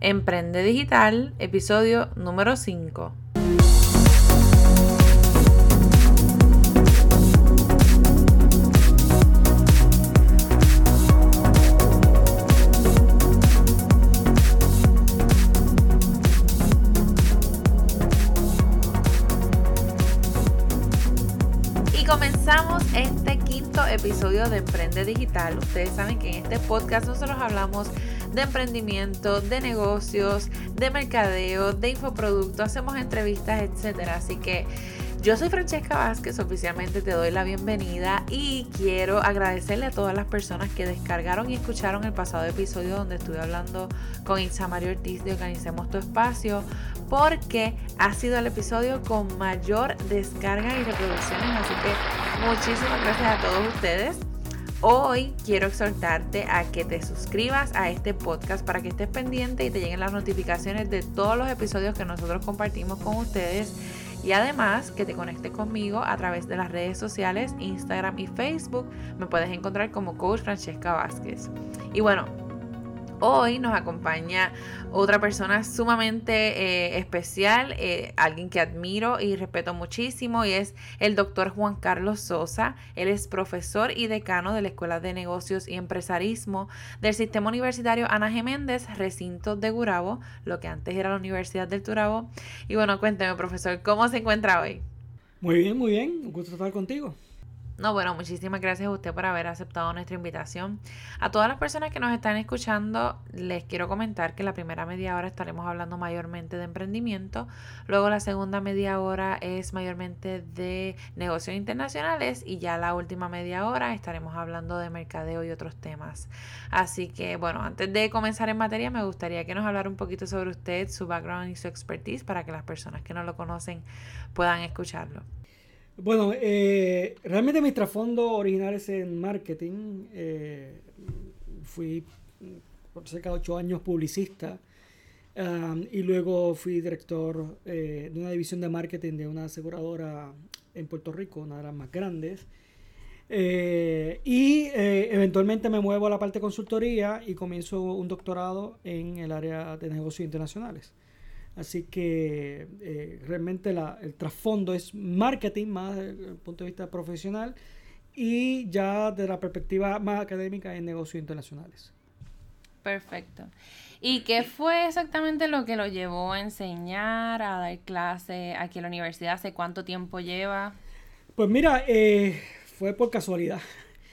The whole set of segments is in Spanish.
Emprende Digital, episodio número 5. Y comenzamos este quinto episodio de Emprende Digital. Ustedes saben que en este podcast nosotros hablamos de emprendimiento, de negocios, de mercadeo, de infoproducto, hacemos entrevistas, etcétera. Así que yo soy Francesca Vázquez, oficialmente te doy la bienvenida y quiero agradecerle a todas las personas que descargaron y escucharon el pasado episodio donde estuve hablando con Mario Ortiz de Organicemos tu Espacio, porque ha sido el episodio con mayor descarga y reproducciones, así que muchísimas gracias a todos ustedes. Hoy quiero exhortarte a que te suscribas a este podcast para que estés pendiente y te lleguen las notificaciones de todos los episodios que nosotros compartimos con ustedes y además que te conectes conmigo a través de las redes sociales, Instagram y Facebook. Me puedes encontrar como Coach Francesca Vázquez. Y bueno, Hoy nos acompaña otra persona sumamente eh, especial, eh, alguien que admiro y respeto muchísimo, y es el doctor Juan Carlos Sosa. Él es profesor y decano de la Escuela de Negocios y Empresarismo del Sistema Universitario Ana Geméndez, recinto de Gurabo, lo que antes era la Universidad del Turabo. Y bueno, cuénteme, profesor, ¿cómo se encuentra hoy? Muy bien, muy bien. Un gusto estar contigo. No, bueno, muchísimas gracias a usted por haber aceptado nuestra invitación. A todas las personas que nos están escuchando, les quiero comentar que la primera media hora estaremos hablando mayormente de emprendimiento, luego la segunda media hora es mayormente de negocios internacionales y ya la última media hora estaremos hablando de mercadeo y otros temas. Así que, bueno, antes de comenzar en materia, me gustaría que nos hablara un poquito sobre usted, su background y su expertise para que las personas que no lo conocen puedan escucharlo. Bueno, eh, realmente mi trasfondo original es en marketing. Eh, fui por cerca de ocho años publicista y luego fui director eh, de una división de marketing de una aseguradora en Puerto Rico, una de las más grandes. y eventualmente me muevo a la parte de consultoría y comienzo un doctorado en el área de negocios internacionales. Así que eh, realmente el trasfondo es marketing más desde el punto de vista profesional y ya de la perspectiva más académica en negocios internacionales. Perfecto. ¿Y qué fue exactamente lo que lo llevó a enseñar, a dar clase aquí en la universidad? ¿Hace cuánto tiempo lleva? Pues mira, eh, fue por casualidad,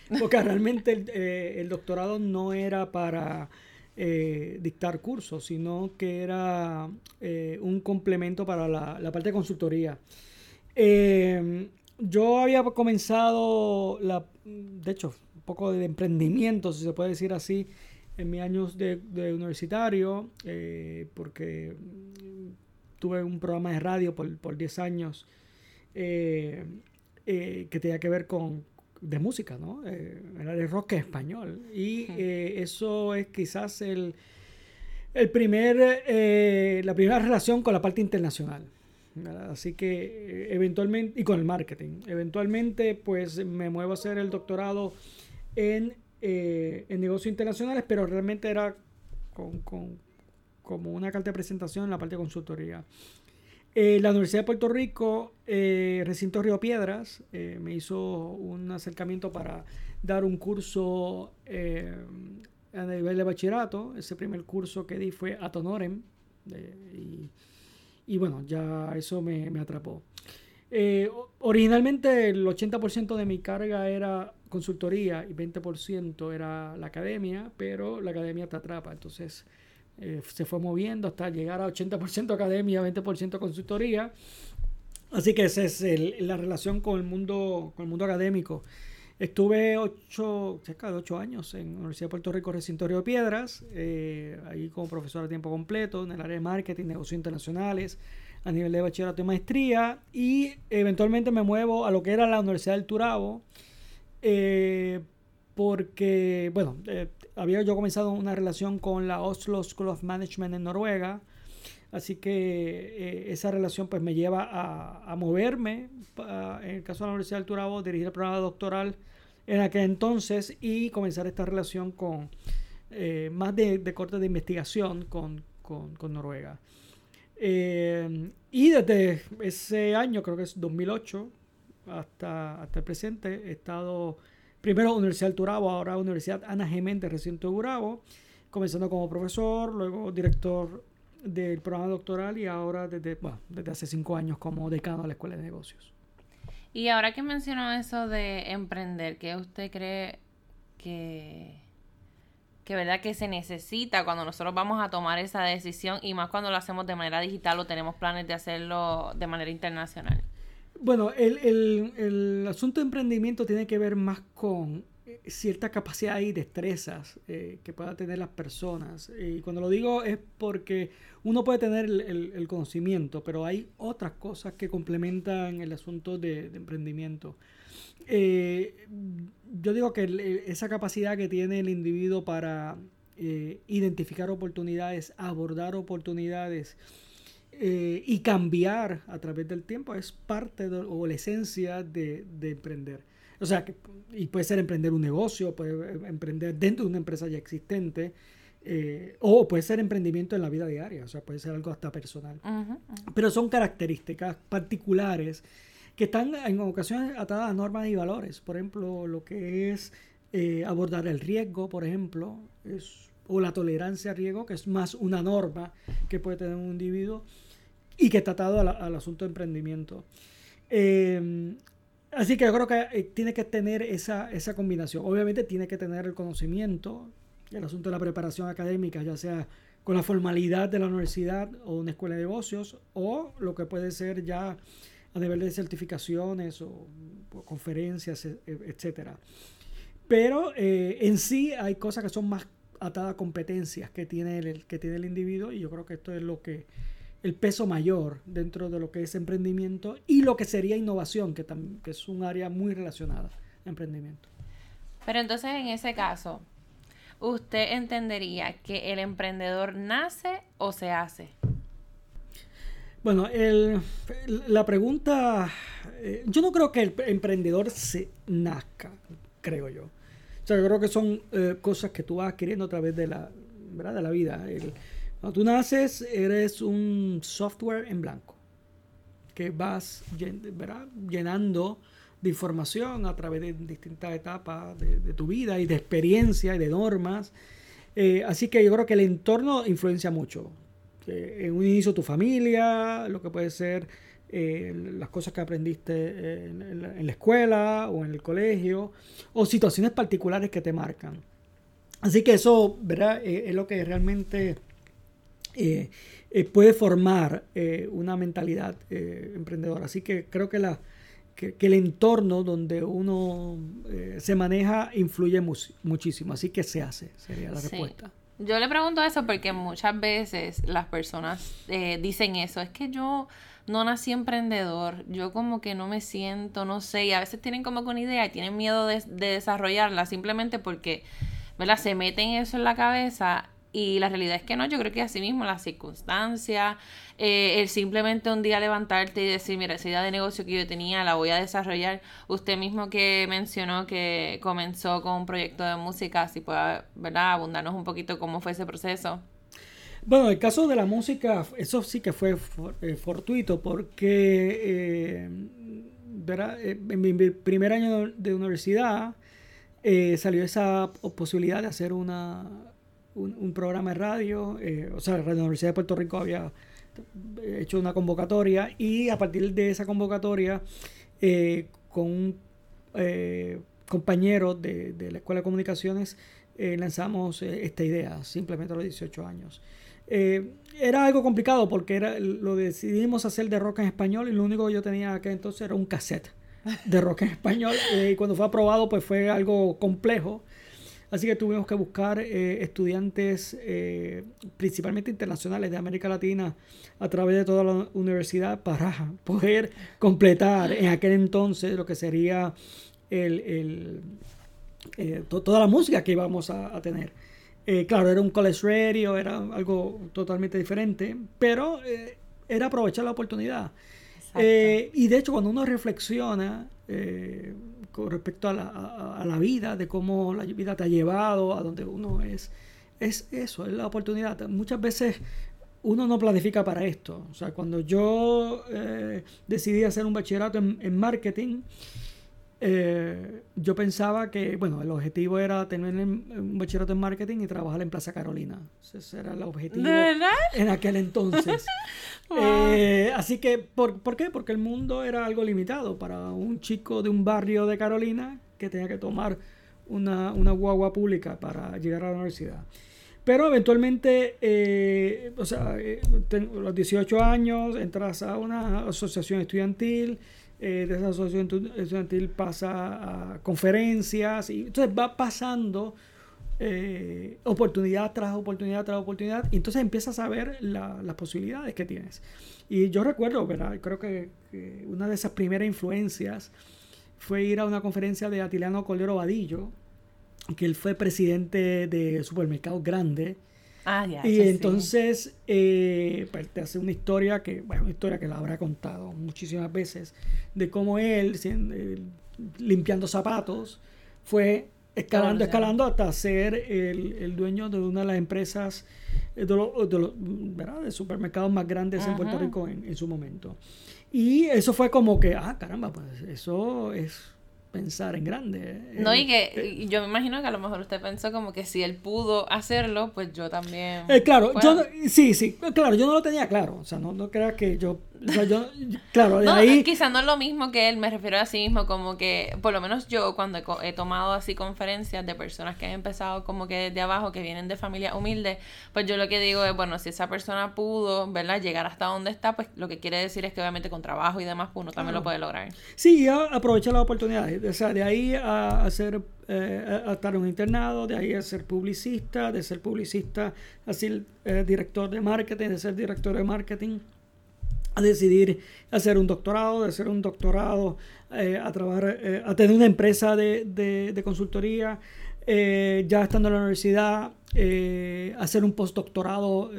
porque realmente el, eh, el doctorado no era para eh, dictar cursos, sino que era eh, un complemento para la, parte de consultoría. Eh, yo había comenzado, la, de hecho, un poco de emprendimiento, si se puede decir así, en mis años de, universitario, porque tuve un programa de radio por, por 10 años que tenía que ver con, de música, ¿no? Eh, era de rock español. Y eh, eso es quizás el, el primer, eh, la primera relación con la parte internacional. Así que eventualmente, y con el marketing, eventualmente pues me muevo a hacer el doctorado en, en negocios internacionales, pero realmente era con, con, como una carta de presentación en la parte de consultoría. Eh, la Universidad de Puerto Rico, eh, recinto Río Piedras, eh, me hizo un acercamiento para dar un curso a nivel de bachillerato. Ese primer curso que di fue a Tonorem. Y, bueno, ya eso me, me atrapó. originalmente el 80% de mi carga era consultoría y 20% era la academia, pero la academia te atrapa. Entonces eh, se fue moviendo hasta llegar a 80% academia, 20% consultoría. Así que esa es la relación con el mundo, con el mundo académico. Estuve ocho, cerca de ocho años en la Universidad de Puerto Rico, recinto de Piedras, eh, ahí como profesor a tiempo completo en el área de marketing, negocios internacionales, a nivel de bachillerato y maestría, y eventualmente me muevo a lo que era la Universidad del Turabo, eh, porque, bueno, eh, había yo comenzado una relación con la Oslo School of Management en Noruega, así que eh, esa relación pues me lleva a, moverme, en el caso de la Universidad del Turabo, dirigir el programa doctoral en aquel entonces y comenzar esta relación con eh, más de, de corte de investigación con, con, Noruega. Eh, y desde ese año, creo que es 2008, hasta, hasta el presente, he estado primero Universidad del Turabo, ahora Universidad Ana Geméndez, recinto de Gurabo, comenzando como profesor, luego director del programa doctoral y ahora desde, desde hace cinco años como decano de la Escuela de Negocios. Y ahora que mencionó eso de emprender, ¿qué usted cree que, que verdad que se necesita cuando nosotros vamos a tomar esa decisión y más cuando lo hacemos de manera digital o tenemos planes de hacerlo de manera internacional? Bueno, el, el, el asunto de emprendimiento tiene que ver más con eh, cierta capacidad y destrezas eh, que puedan tener las personas. Y cuando lo digo es porque uno puede tener el, conocimiento, pero hay otras cosas que complementan el asunto de, emprendimiento. Eh, yo digo que esa capacidad que tiene el individuo para identificar oportunidades, abordar oportunidades, y cambiar a través del tiempo es parte de, o la esencia de, de emprender. O sea, y puede ser emprender un negocio, puede emprender dentro de una empresa ya existente, eh, o puede ser emprendimiento en la vida diaria, o sea, puede ser algo hasta personal. Pero son características particulares que están en ocasiones atadas a normas y valores. Por ejemplo, lo que es eh, abordar el riesgo, por ejemplo, es, o la tolerancia al riesgo, que es más una norma que puede tener un individuo y que está atado al asunto de emprendimiento. Eh, Así que yo creo que eh, tiene que tener esa, esa combinación. Obviamente tiene que tener el conocimiento, el asunto de la preparación académica, ya sea con la formalidad de la universidad o una escuela de negocios, o lo que puede ser ya a nivel de certificaciones o, conferencias, e, e, etcétera. Pero eh, en sí hay cosas que son más atadas a competencias que tiene el, que tiene el individuo y yo creo que esto es lo que el peso mayor dentro de lo que es emprendimiento y lo que sería innovación, que, que es un área muy relacionada a emprendimiento. Pero entonces en ese caso, ¿usted entendería que el emprendedor nace o se hace? Bueno, el, la pregunta, eh, yo no creo que el emprendedor se nazca, creo yo. O sea, yo creo que son eh, cosas que tú vas adquiriendo a través de la, ¿verdad? De la vida. El, cuando tú naces, eres un software en blanco que vas llenando de información a través de distintas etapas de, tu vida y de experiencia y de normas. Eh, así que yo creo que el entorno influencia mucho. en un inicio tu familia, lo que puede ser eh, las cosas que aprendiste en, la, escuela o en el colegio, o situaciones particulares que te marcan. Así que eso ¿verdad? Eh, es lo que realmente eh, eh, puede formar eh, una mentalidad emprendedora. Así que creo que, la, que, el entorno donde uno se maneja influye muchísimo. Así que se hace, sería la respuesta. Yo le pregunto eso porque muchas veces las personas dicen eso, es que yo no nací emprendedor, yo como que no me siento, no sé, y a veces tienen como que una idea y tienen miedo de, de desarrollarla simplemente porque, ¿verdad? Se meten eso en la cabeza y la realidad es que no, yo creo que así mismo las circunstancias, eh, el simplemente un día levantarte y decir, mira, esa idea de negocio que yo tenía la voy a desarrollar. Usted mismo que mencionó que comenzó con un proyecto de música, si puede, ¿verdad? Abundarnos un poquito cómo fue ese proceso. Bueno, el caso de la música, eso sí que fue eh, fortuito porque eh, en mi primer año de universidad salió esa posibilidad de hacer una un, programa de radio, eh, o sea, la Universidad de Puerto Rico había hecho una convocatoria y a partir de esa convocatoria, eh, con un eh, compañero de, la Escuela de Comunicaciones, lanzamos esta idea, simplemente a los 18 años. era algo complicado porque era, lo decidimos hacer de rock en español y lo único que yo tenía acá entonces era un cassette de rock en español y cuando fue aprobado pues fue algo complejo Así que tuvimos que buscar eh, estudiantes eh, principalmente internacionales de América Latina a través de toda la universidad para poder completar en aquel entonces lo que sería el, eh, toda la música que íbamos a, tener. claro, era un college radio, era algo totalmente diferente, pero era aprovechar la oportunidad. y de hecho, cuando uno reflexiona, con respecto a la, a, la, vida, de cómo la vida te ha llevado a donde uno es. Es eso, es la oportunidad. Muchas veces uno no planifica para esto. O sea, cuando yo eh, decidí hacer un bachillerato en, marketing, eh, yo pensaba que, bueno, el objetivo era tener un bachillerato en marketing y trabajar en Plaza Carolina. Ese era el objetivo en aquel entonces. Eh, así que, ¿por, ¿por qué? Porque el mundo era algo limitado para un chico de un barrio de Carolina que tenía que tomar una, una guagua pública para llegar a la universidad. Pero eventualmente, eh, o sea, eh, los 18 años, entras a una asociación estudiantil, eh, de esa asociación estudiantil pasa a conferencias, y entonces va pasando oportunidad tras oportunidad tras oportunidad, y entonces empiezas a ver las posibilidades que tienes. Y yo recuerdo, ¿verdad? Creo que, que, una de esas primeras influencias fue ir a una conferencia de Atiliano Cordero Vadillo, que él fue presidente de supermercados grandes. Ah, ya. Y entonces, eh, pues te hace una historia que, bueno, una historia que la habrá contado muchísimas veces, de cómo él, eh, limpiando zapatos, fue escalando, escalando hasta ser el, dueño de una de las empresas eh, de, de, supermercados más grandes en Puerto Rico en, en, su momento. Y eso fue como que, ah, caramba, pues eso es pensar en grande. No, y que eh, yo me imagino que a lo mejor usted pensó como que si él pudo hacerlo, pues yo también. Eh, claro, yo, sí, sí, claro, yo no lo tenía claro. O sea, no, no crea que yo yo, claro, de no, ahí... Quizás no es lo mismo que él, me refiero a sí mismo, como que, por lo menos yo cuando he, tomado así conferencias de personas que han empezado como que desde abajo, que vienen de familia humilde, pues yo lo que digo es, bueno, si esa persona pudo, ¿verdad? Llegar hasta donde está, pues lo que quiere decir es que obviamente con trabajo y demás, pues uno también lo puede lograr. Sí, aprovechar las oportunidades, o sea, de ahí a hacer eh, a estar en un internado, de ahí a ser publicista, de ser publicista a ser eh, director de marketing, de ser director de marketing a decidir hacer un doctorado, de hacer un doctorado, eh, a trabajar, eh, a tener una empresa de, consultoría, eh, ya estando en la universidad, hacer un postdoctorado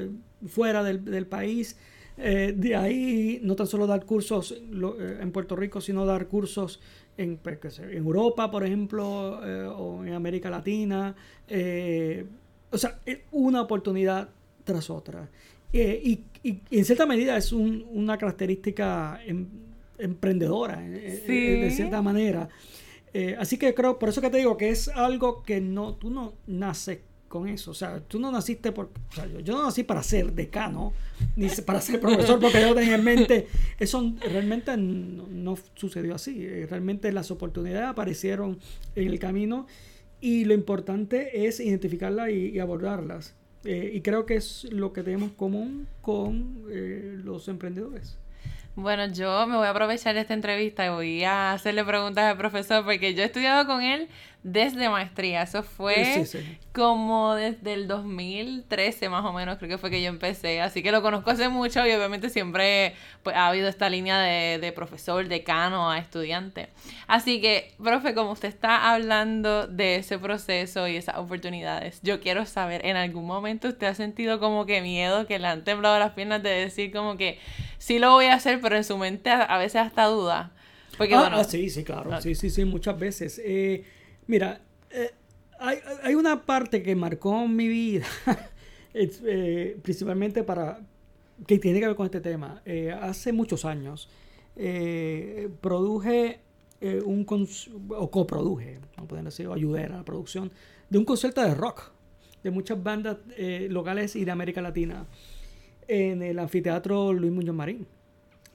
fuera del, país. de ahí no tan solo dar cursos en Puerto Rico, sino dar cursos en, pues, en Europa, por ejemplo, o en América Latina. o sea, una oportunidad tras otra. Y y, en cierta medida es una característica em, emprendedora, eh, eh, de cierta manera. Eh, así que creo, por eso que te digo que es algo que no, tú no naces con eso. O sea, tú no naciste por. O sea, yo, no nací para ser decano, ni para ser profesor, porque yo tenía en mente. Eso realmente no, sucedió así. Realmente las oportunidades aparecieron en el camino y lo importante es identificarlas y abordarlas. Eh, y creo que es lo que tenemos común con eh, los emprendedores. Bueno, yo me voy a aprovechar de esta entrevista y voy a hacerle preguntas al profesor porque yo he estudiado con él desde maestría. Eso fue como desde el 2013 más o menos, creo que fue que yo empecé. Así que lo conozco hace mucho y obviamente siempre pues, ha habido esta línea de, de profesor, decano a estudiante. Así que, profe, como usted está hablando de ese proceso y esas oportunidades, yo quiero saber, ¿en algún momento usted ha sentido como que miedo, que le han temblado las piernas de decir como que sí lo voy a hacer, pero en su mente a, veces hasta duda? Porque, ah, bueno, ah, sí, sí, claro. Sí, sí, sí, muchas veces. Eh, Mira, eh, hay, una parte que marcó mi vida, eh, principalmente para que tiene que ver con este tema. Eh, hace muchos años produje un o coproduje, no pueden decir, o ayudé a la producción de un concierto de rock de muchas bandas locales y de América Latina en el anfiteatro Luis Muñoz Marín.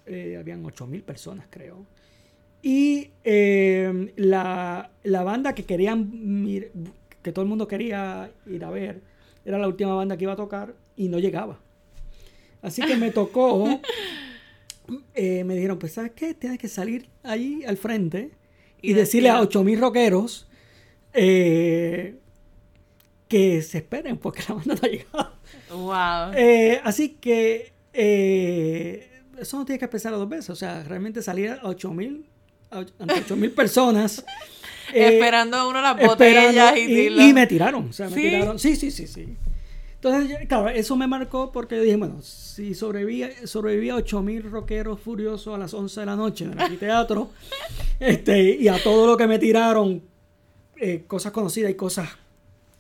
habían 8.000 personas, creo. Y eh, la, banda que querían, que todo el mundo quería ir a ver, era la última banda que iba a tocar y no llegaba. Así que me tocó, eh, me dijeron, pues ¿sabes qué? Tienes que salir ahí al frente y, decirle a 8000 rockeros eh, que se esperen porque la banda no ha llegado. Wow. así que eso no tiene que empezar dos veces. O sea, realmente salir a 8000 ante 8 mil personas. Eh, esperando a uno las botellas y, y, me tiraron. O sea, me ¿Sí? tiraron. Sí, sí, sí, sí. Entonces, claro, eso me marcó porque dije, bueno, si sobrevivía, sobrevivía a 8 mil rockeros furiosos a las 11 de la noche en el teatro, este, y a todo lo que me tiraron, eh, cosas conocidas y cosas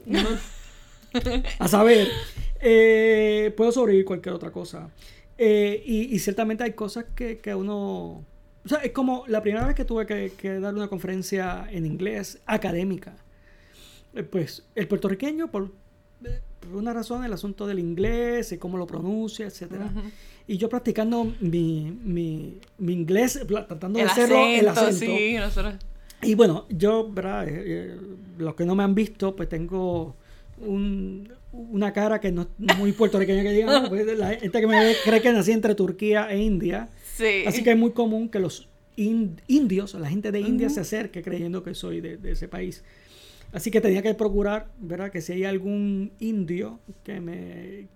a saber, eh, puedo sobrevivir cualquier otra cosa. Eh, y, ciertamente hay cosas que, que, uno... O sea, es como la primera vez que tuve que, que dar una conferencia en inglés académica. Eh, pues el puertorriqueño, por, por, una razón, el asunto del inglés y cómo lo pronuncia, etcétera. Y yo practicando mi, mi, mi inglés, tratando de hacerlo el acento. Sí, nosotros... Y bueno, yo, ¿verdad? los que no me han visto, pues tengo un, una cara que no es muy puertorriqueña que digamos, pues la gente que me ve cree que nací entre Turquía e India. Sí. Así que es muy común que los indios, la gente de India se acerque creyendo que soy de, ese país. Así que tenía que procurar, ¿verdad? Que si hay algún indio que me,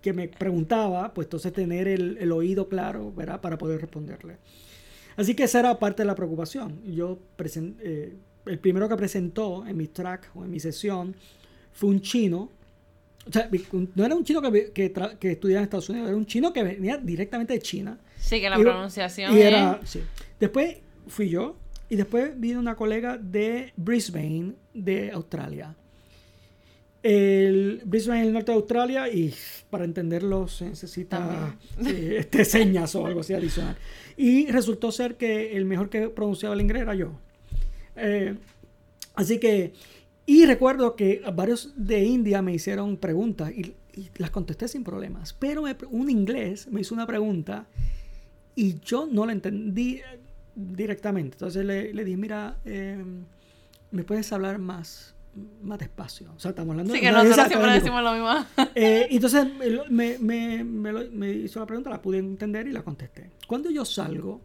que me preguntaba, pues entonces tener el, el oído claro, ¿verdad? Para poder responderle. Así que esa era parte de la preocupación. Yo eh, el primero que presentó en mi track o en mi sesión fue un chino o sea, no era un chino que, que, que, estudiaba en Estados Unidos, era un chino que venía directamente de China. Sí, que la pronunciación. Y era, sí. Después fui yo y después vino una colega de Brisbane, de Australia. El Brisbane es el norte de Australia y para entenderlo se necesita este, señas o algo así adicional. Y resultó ser que el mejor que pronunciaba el inglés era yo. Eh, así que y recuerdo que varios de India me hicieron preguntas y, las contesté sin problemas. Pero un inglés me hizo una pregunta y yo no la entendí directamente. Entonces le, le dije, mira, em, ¿me puedes hablar más, más despacio? O sea, estamos hablando sí, que nosotros siempre decimos lo mismo. Eh, entonces me, me, me, hizo la pregunta, la pude entender y la contesté. Cuando yo salgo,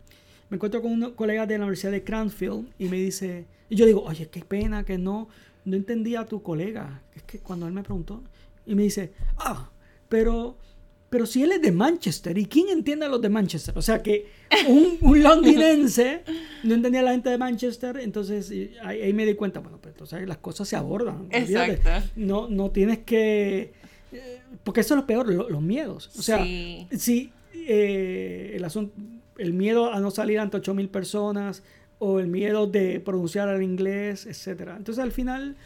me encuentro con un colega de la Universidad de Cranfield y me dice, y yo digo, oye, qué pena que no no entendía a tu colega. Es que cuando él me preguntó y me dice, ah, pero, pero si él es de Manchester, ¿y quién entiende a los de Manchester? O sea que un, un londinense no entendía a la gente de Manchester, entonces ahí, me di cuenta, bueno, pues entonces las cosas se abordan. Exacto. No, no tienes que... Eh, porque eso es lo peor, los miedos. O sea, si eh, el asunto, el miedo a no salir ante 8.000 personas, o el miedo de pronunciar el inglés, etc. Entonces al final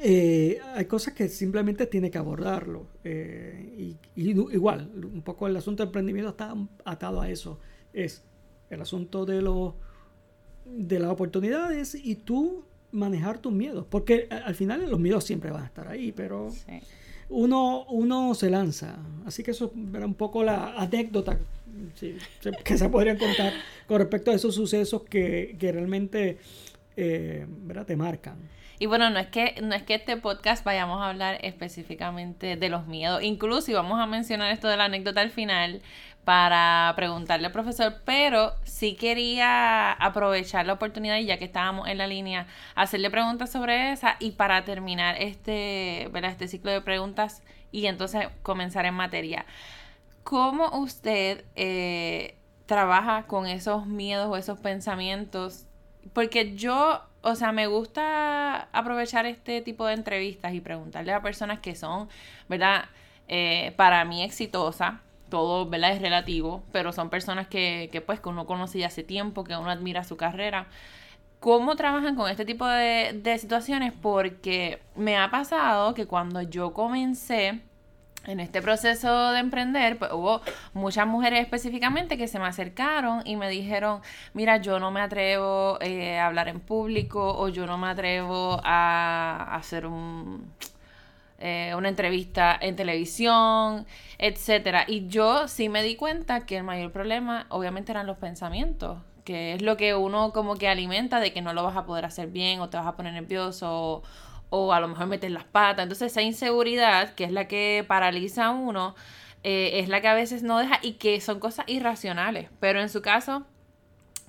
eh, hay cosas que simplemente tiene que abordarlo. Eh, y, igual, un poco el asunto del emprendimiento está atado a eso. Es el asunto de, lo, de las oportunidades y tú manejar tus miedos. Porque al final los miedos siempre van a estar ahí, pero uno, uno se lanza. Así que eso era un poco la anécdota que se podrían contar con respecto a esos sucesos que, realmente eh, te marcan. Y bueno, no es que no es que este podcast vayamos a hablar específicamente de los miedos, incluso vamos a mencionar esto de la anécdota al final para preguntarle al profesor, pero sí quería aprovechar la oportunidad y ya que estábamos en la línea, hacerle preguntas sobre esa y para terminar este, ¿verdad? este ciclo de preguntas y entonces comenzar en materia. ¿Cómo usted eh, trabaja con esos miedos o esos pensamientos? Porque yo, o sea, me gusta aprovechar este tipo de entrevistas y preguntarle a personas que son, ¿verdad? Eh, para mí exitosas, todo, ¿verdad? Es relativo, pero son personas que, que pues que uno conoce ya hace tiempo, que uno admira su carrera. ¿Cómo trabajan con este tipo de, de situaciones? Porque me ha pasado que cuando yo comencé, en este proceso de emprender, pues hubo muchas mujeres específicamente que se me acercaron y me dijeron, mira, yo no me atrevo eh, a hablar en público o yo no me atrevo a, hacer un, eh, una entrevista en televisión, etcétera. Y yo sí me di cuenta que el mayor problema obviamente eran los pensamientos, que es lo que uno como que alimenta de que no lo vas a poder hacer bien o te vas a poner nervioso o, o a lo mejor meter las patas. Entonces esa inseguridad, que es la que paraliza a uno, eh, es la que a veces no deja y que son cosas irracionales. Pero en su caso,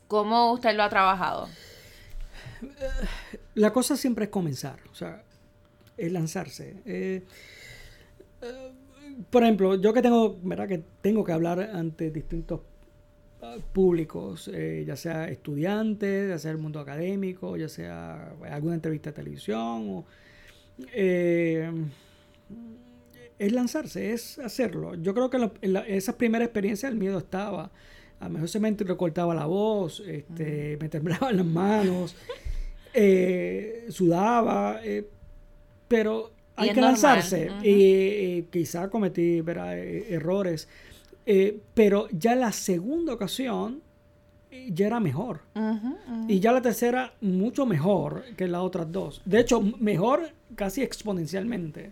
¿cómo usted lo ha trabajado? La cosa siempre es comenzar, o sea, es lanzarse. Eh, eh, por ejemplo, yo que tengo, ¿verdad? Que tengo que hablar ante distintos públicos, eh, ya sea estudiantes, ya sea el mundo académico, ya sea alguna entrevista de televisión. Eh, es lanzarse, es hacerlo. Yo creo que en, esa primera experiencia el miedo estaba. A lo mejor se me recortaba la voz, este, me temblaban las manos, eh, sudaba, pero hay que lanzarse. Y, quizá cometí e, errores. Eh, pero ya la segunda ocasión eh, ya era mejor. Y ya la tercera mucho mejor que las otras dos. De hecho, mejor casi exponencialmente.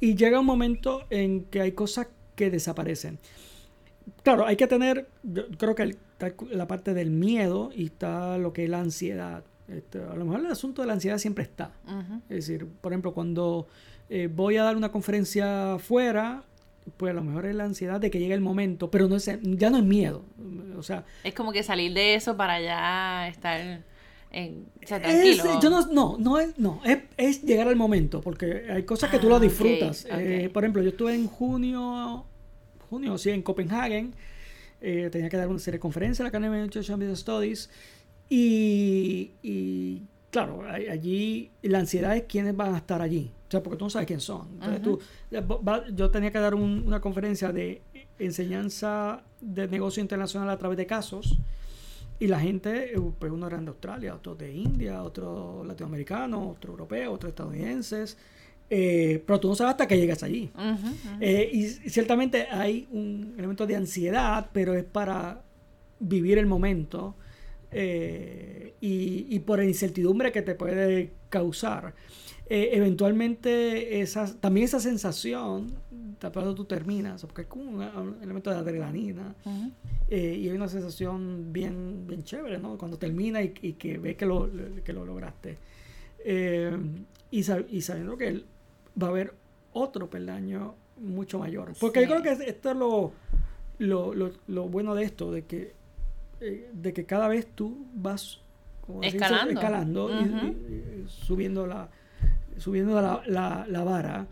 Y llega un momento en que hay cosas que desaparecen. Claro, hay que tener, yo creo que está la parte del miedo y está lo que es la ansiedad. Este, a lo mejor el asunto de la ansiedad siempre está. Es decir, por ejemplo, cuando eh, voy a dar una conferencia fuera, pues a lo mejor es la ansiedad de que llegue el momento, pero no es, ya no es miedo. O sea, es como que salir de eso para ya estar en, o sea, tranquilo. yo no, no, no es, no, es, llegar al momento, porque hay cosas que tú lo ah, disfrutas. Eh, por ejemplo, yo estuve en junio, junio, sí, en Copenhague, eh, tenía que dar una serie de conferencias en la Academy of Business Studies, y, y claro, allí la ansiedad es quiénes van a estar allí. O sea, porque tú no sabes quién son. Entonces, tú, yo tenía que dar una conferencia de enseñanza de negocio internacional a través de casos. Y la gente, eh, pues uno era de Australia, otro de India, otro latinoamericano, otro europeo, otro estadounidenses. Eh, pero tú no sabes hasta que llegas allí. Eh, y ciertamente hay un elemento de ansiedad, pero es para vivir el momento y, y, por la incertidumbre que te puede causar. Eh, eventualmente esa, también esa sensación, cuando tú terminas, porque es como un, elemento de adrenalina, eh, y hay una sensación bien, bien chévere, ¿no? Cuando termina y, que ves que lo, que lo lograste. Eh, y, y, sabiendo que va a haber otro peldaño mucho mayor. Porque yo creo que esto es lo, lo, lo, bueno de esto, de que, de que cada vez tú vas escalando, escalando y, subiendo la, subiendo la, la, vara.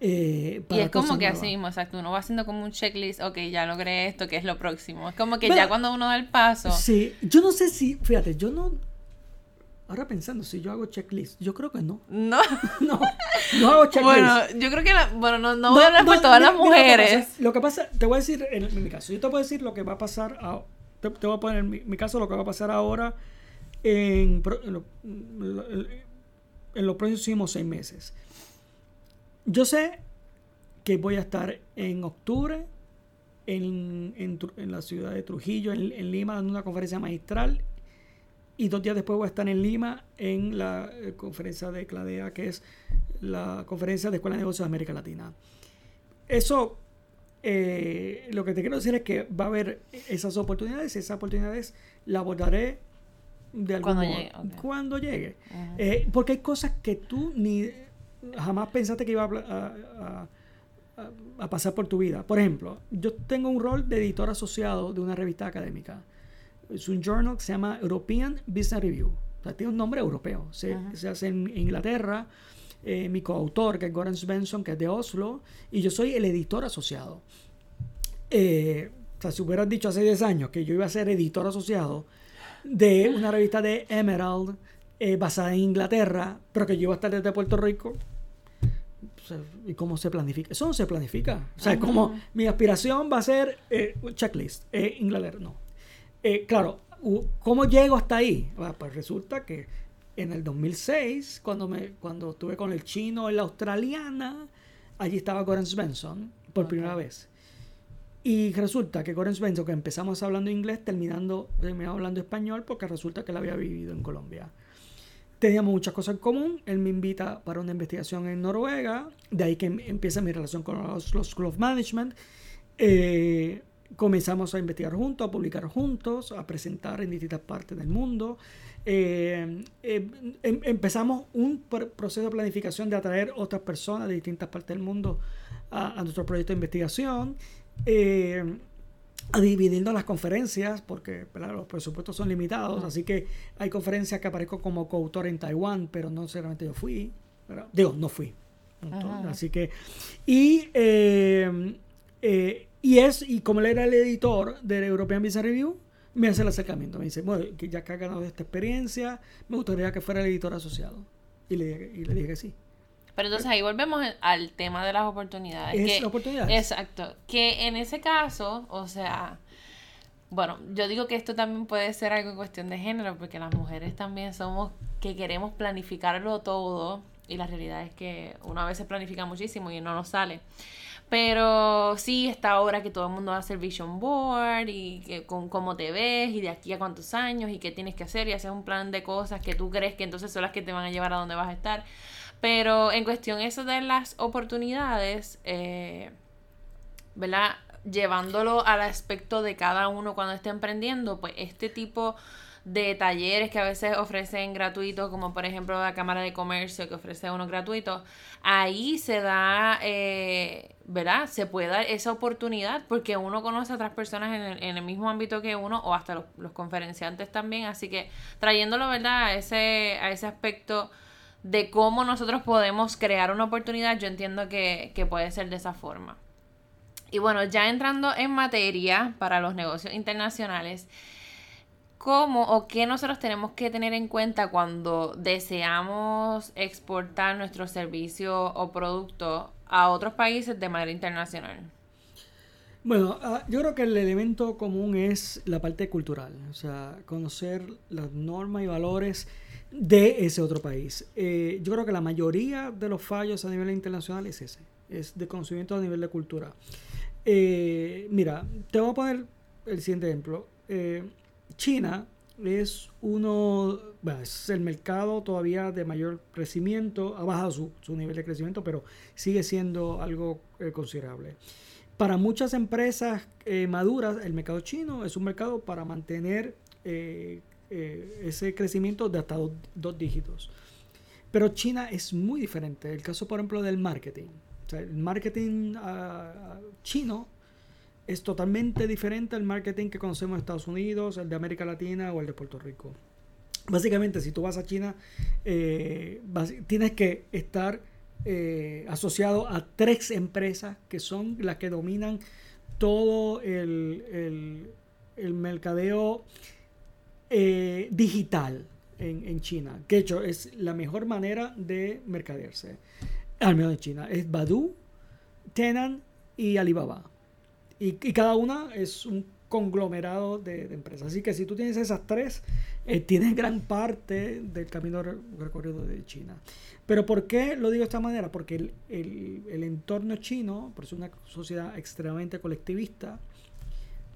Eh, y es como que así mismo, exacto, uno va haciendo como un checklist, ok, ya logré esto, que es lo próximo. Es como que ya cuando uno da el paso. Sí, yo no sé si, fíjate, yo no, ahora pensando, si yo hago checklist, yo creo que no. No. no, no hago checklist. Bueno, yo creo que, bueno, no, no, voy a hablar por todas las mujeres. lo, que pasa, te voy a decir, en, mi caso, yo te a decir lo que va a pasar, te, voy a poner en mi, caso lo que va a pasar ahora en, en, en los próximos seis meses. Yo sé que voy a estar en octubre en, en, la ciudad de Trujillo, en, Lima, dando una conferencia magistral. Y dos días después voy a estar en Lima en la eh, conferencia de CLADEA, que es la conferencia de Escuela de Negocios de América Latina. Eso, eh, lo que te quiero decir es que va a haber esas oportunidades y esas oportunidades las abordaré de cuando llegue. Cuando llegue. Eh, porque hay cosas que tú ni jamás pensaste que iba a, a, pasar por tu vida. Por ejemplo, yo tengo un rol de editor asociado de una revista académica. Es un journal que se llama European Business Review. O sea, tiene un nombre europeo. Se, se hace en Inglaterra. Eh, mi coautor, que es Goran Svensson, que es de Oslo, y yo soy el editor asociado. Eh, o sea, si hubieras dicho hace 10 años que yo iba a ser editor asociado, de una revista de Emerald eh, basada en Inglaterra, pero que yo iba a estar desde Puerto Rico. ¿Y cómo se planifica? Eso no se planifica. O sea, como mi aspiración va a ser eh, checklist, eh, Inglaterra, no. Eh, claro, ¿cómo llego hasta ahí? pues resulta que en el 2006, cuando, me, cuando estuve con el chino y la australiana, allí estaba Goran Svensson por primera vez. Y resulta que Goran Svensson, que empezamos hablando inglés, terminando, terminando hablando español, porque resulta que él había vivido en Colombia. Teníamos muchas cosas en común. Él me invita para una investigación en Noruega. De ahí que empieza mi relación con los, los School of Management. Eh, comenzamos a investigar juntos, a publicar juntos, a presentar en distintas partes del mundo. Eh, eh, em, empezamos un proceso de planificación de atraer otras personas de distintas partes del mundo a, a nuestro proyecto de investigación eh, dividiendo las conferencias, porque los presupuestos son limitados, así que hay conferencias que aparezco como coautor en Taiwán, pero no necesariamente yo fui, digo, no fui. así que, y, eh, eh, y es, y como él era el editor del European Visa Review, me hace el acercamiento, me dice, bueno, que ya que ha ganado esta experiencia, me gustaría que fuera el editor asociado. Y le, y le dije que sí. Pero entonces ahí volvemos al tema de las oportunidades. Es oportunidades. Exacto. Que en ese caso, o sea, bueno, yo digo que esto también puede ser algo en cuestión de género, porque las mujeres también somos que queremos planificarlo todo y la realidad es que uno a veces planifica muchísimo y no nos sale. Pero sí, esta hora que todo el mundo a hacer vision board y que, con cómo te ves y de aquí a cuántos años y qué tienes que hacer y hacer un plan de cosas que tú crees que entonces son las que te van a llevar a donde vas a estar. Pero en cuestión eso de las oportunidades, eh, ¿verdad? Llevándolo al aspecto de cada uno cuando esté emprendiendo, pues este tipo de talleres que a veces ofrecen gratuitos, como por ejemplo la Cámara de Comercio que ofrece uno gratuito, ahí se da, eh, ¿verdad? Se puede dar esa oportunidad porque uno conoce a otras personas en el, mismo ámbito que uno o hasta los, conferenciantes también, así que trayéndolo, ¿verdad? A ese, a ese aspecto de cómo nosotros podemos crear una oportunidad, yo entiendo que, que puede ser de esa forma. Y bueno, ya entrando en materia para los negocios internacionales, cómo o qué nosotros tenemos que tener en cuenta cuando deseamos exportar nuestro servicio o producto a otros países de manera internacional. Bueno, ah, yo creo que el elemento común es la parte cultural, o sea, conocer las normas y valores de ese otro país. Eh, yo creo que la mayoría de los fallos a nivel internacional es ese, es de conocimiento a nivel de cultura. Eh, mira, te voy a poner el siguiente ejemplo. Eh, China es uno, es el mercado todavía de mayor crecimiento, ha bajado su, nivel de crecimiento, pero sigue siendo algo eh, considerable. Para muchas empresas eh, maduras, el mercado chino es un mercado para mantener eh, ese crecimiento de hasta dos, dígitos. Pero China es muy diferente. El caso, por ejemplo, del marketing. el marketing ah, chino es totalmente diferente al marketing que conocemos en Estados Unidos, el de América Latina o el de Puerto Rico. Básicamente, si tú vas a China, eh, tienes que estar eh, asociado a tres empresas que son las que dominan todo el, mercadeo eh, digital en, China. Que de hecho es la mejor manera de mercadearse, al menos en China. Es Badu, Tenan y Alibaba. Y, cada una es un conglomerado de, empresas. Así que si tú tienes esas tres, eh, tienes gran parte del camino recorrido de China. Pero ¿por qué lo digo de esta manera? Porque el, entorno chino, por ser una sociedad extremadamente colectivista,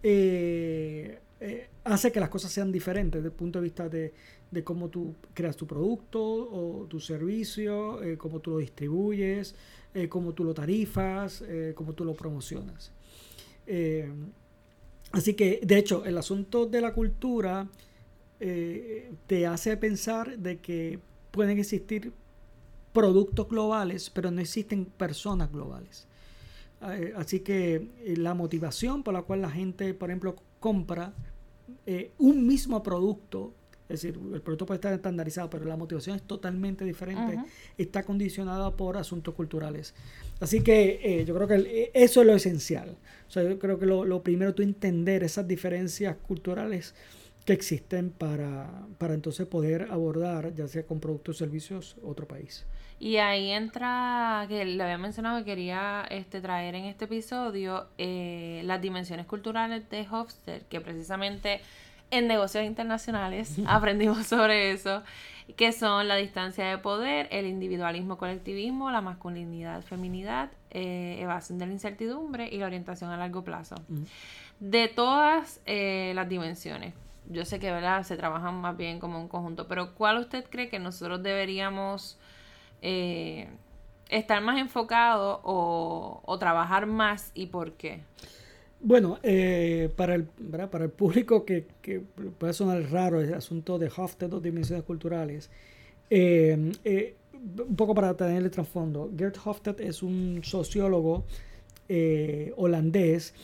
eh, eh, hace que las cosas sean diferentes desde el punto de vista de, de cómo tú creas tu producto o tu servicio, cómo tú lo distribuyes, cómo tú lo tarifas, cómo tú lo promocionas. Eh, así que, de hecho, el asunto de la cultura eh, te hace pensar de que pueden existir productos globales, pero no existen personas globales. Eh, así que la motivación por la cual la gente, por ejemplo, compra un mismo producto es decir, el producto puede estar estandarizado, pero la motivación es totalmente diferente. Está condicionada por asuntos culturales. Así que eh, yo creo que eh, eso es lo esencial. O sea, yo creo que lo, lo primero tú entender esas diferencias culturales que existen para, para entonces poder abordar, ya sea con productos o servicios, otro país. Y ahí entra, que le había mencionado que quería este, traer en este episodio eh, las dimensiones culturales de Hofstede, que precisamente en negocios internacionales aprendimos sobre eso, que son la distancia de poder, el individualismo, colectivismo, la masculinidad, feminidad, eh, evasión de la incertidumbre y la orientación a largo plazo. De todas eh, las dimensiones, yo sé que ¿verdad? se trabajan más bien como un conjunto, pero ¿cuál usted cree que nosotros deberíamos eh, estar más enfocados o, o trabajar más y por qué? Bueno, eh, para, el, para el público que, puede sonar raro el asunto de Hofstede, dos dimensiones culturales, eh, eh, un poco para tener el trasfondo, Gert Hofstede es un sociólogo holandés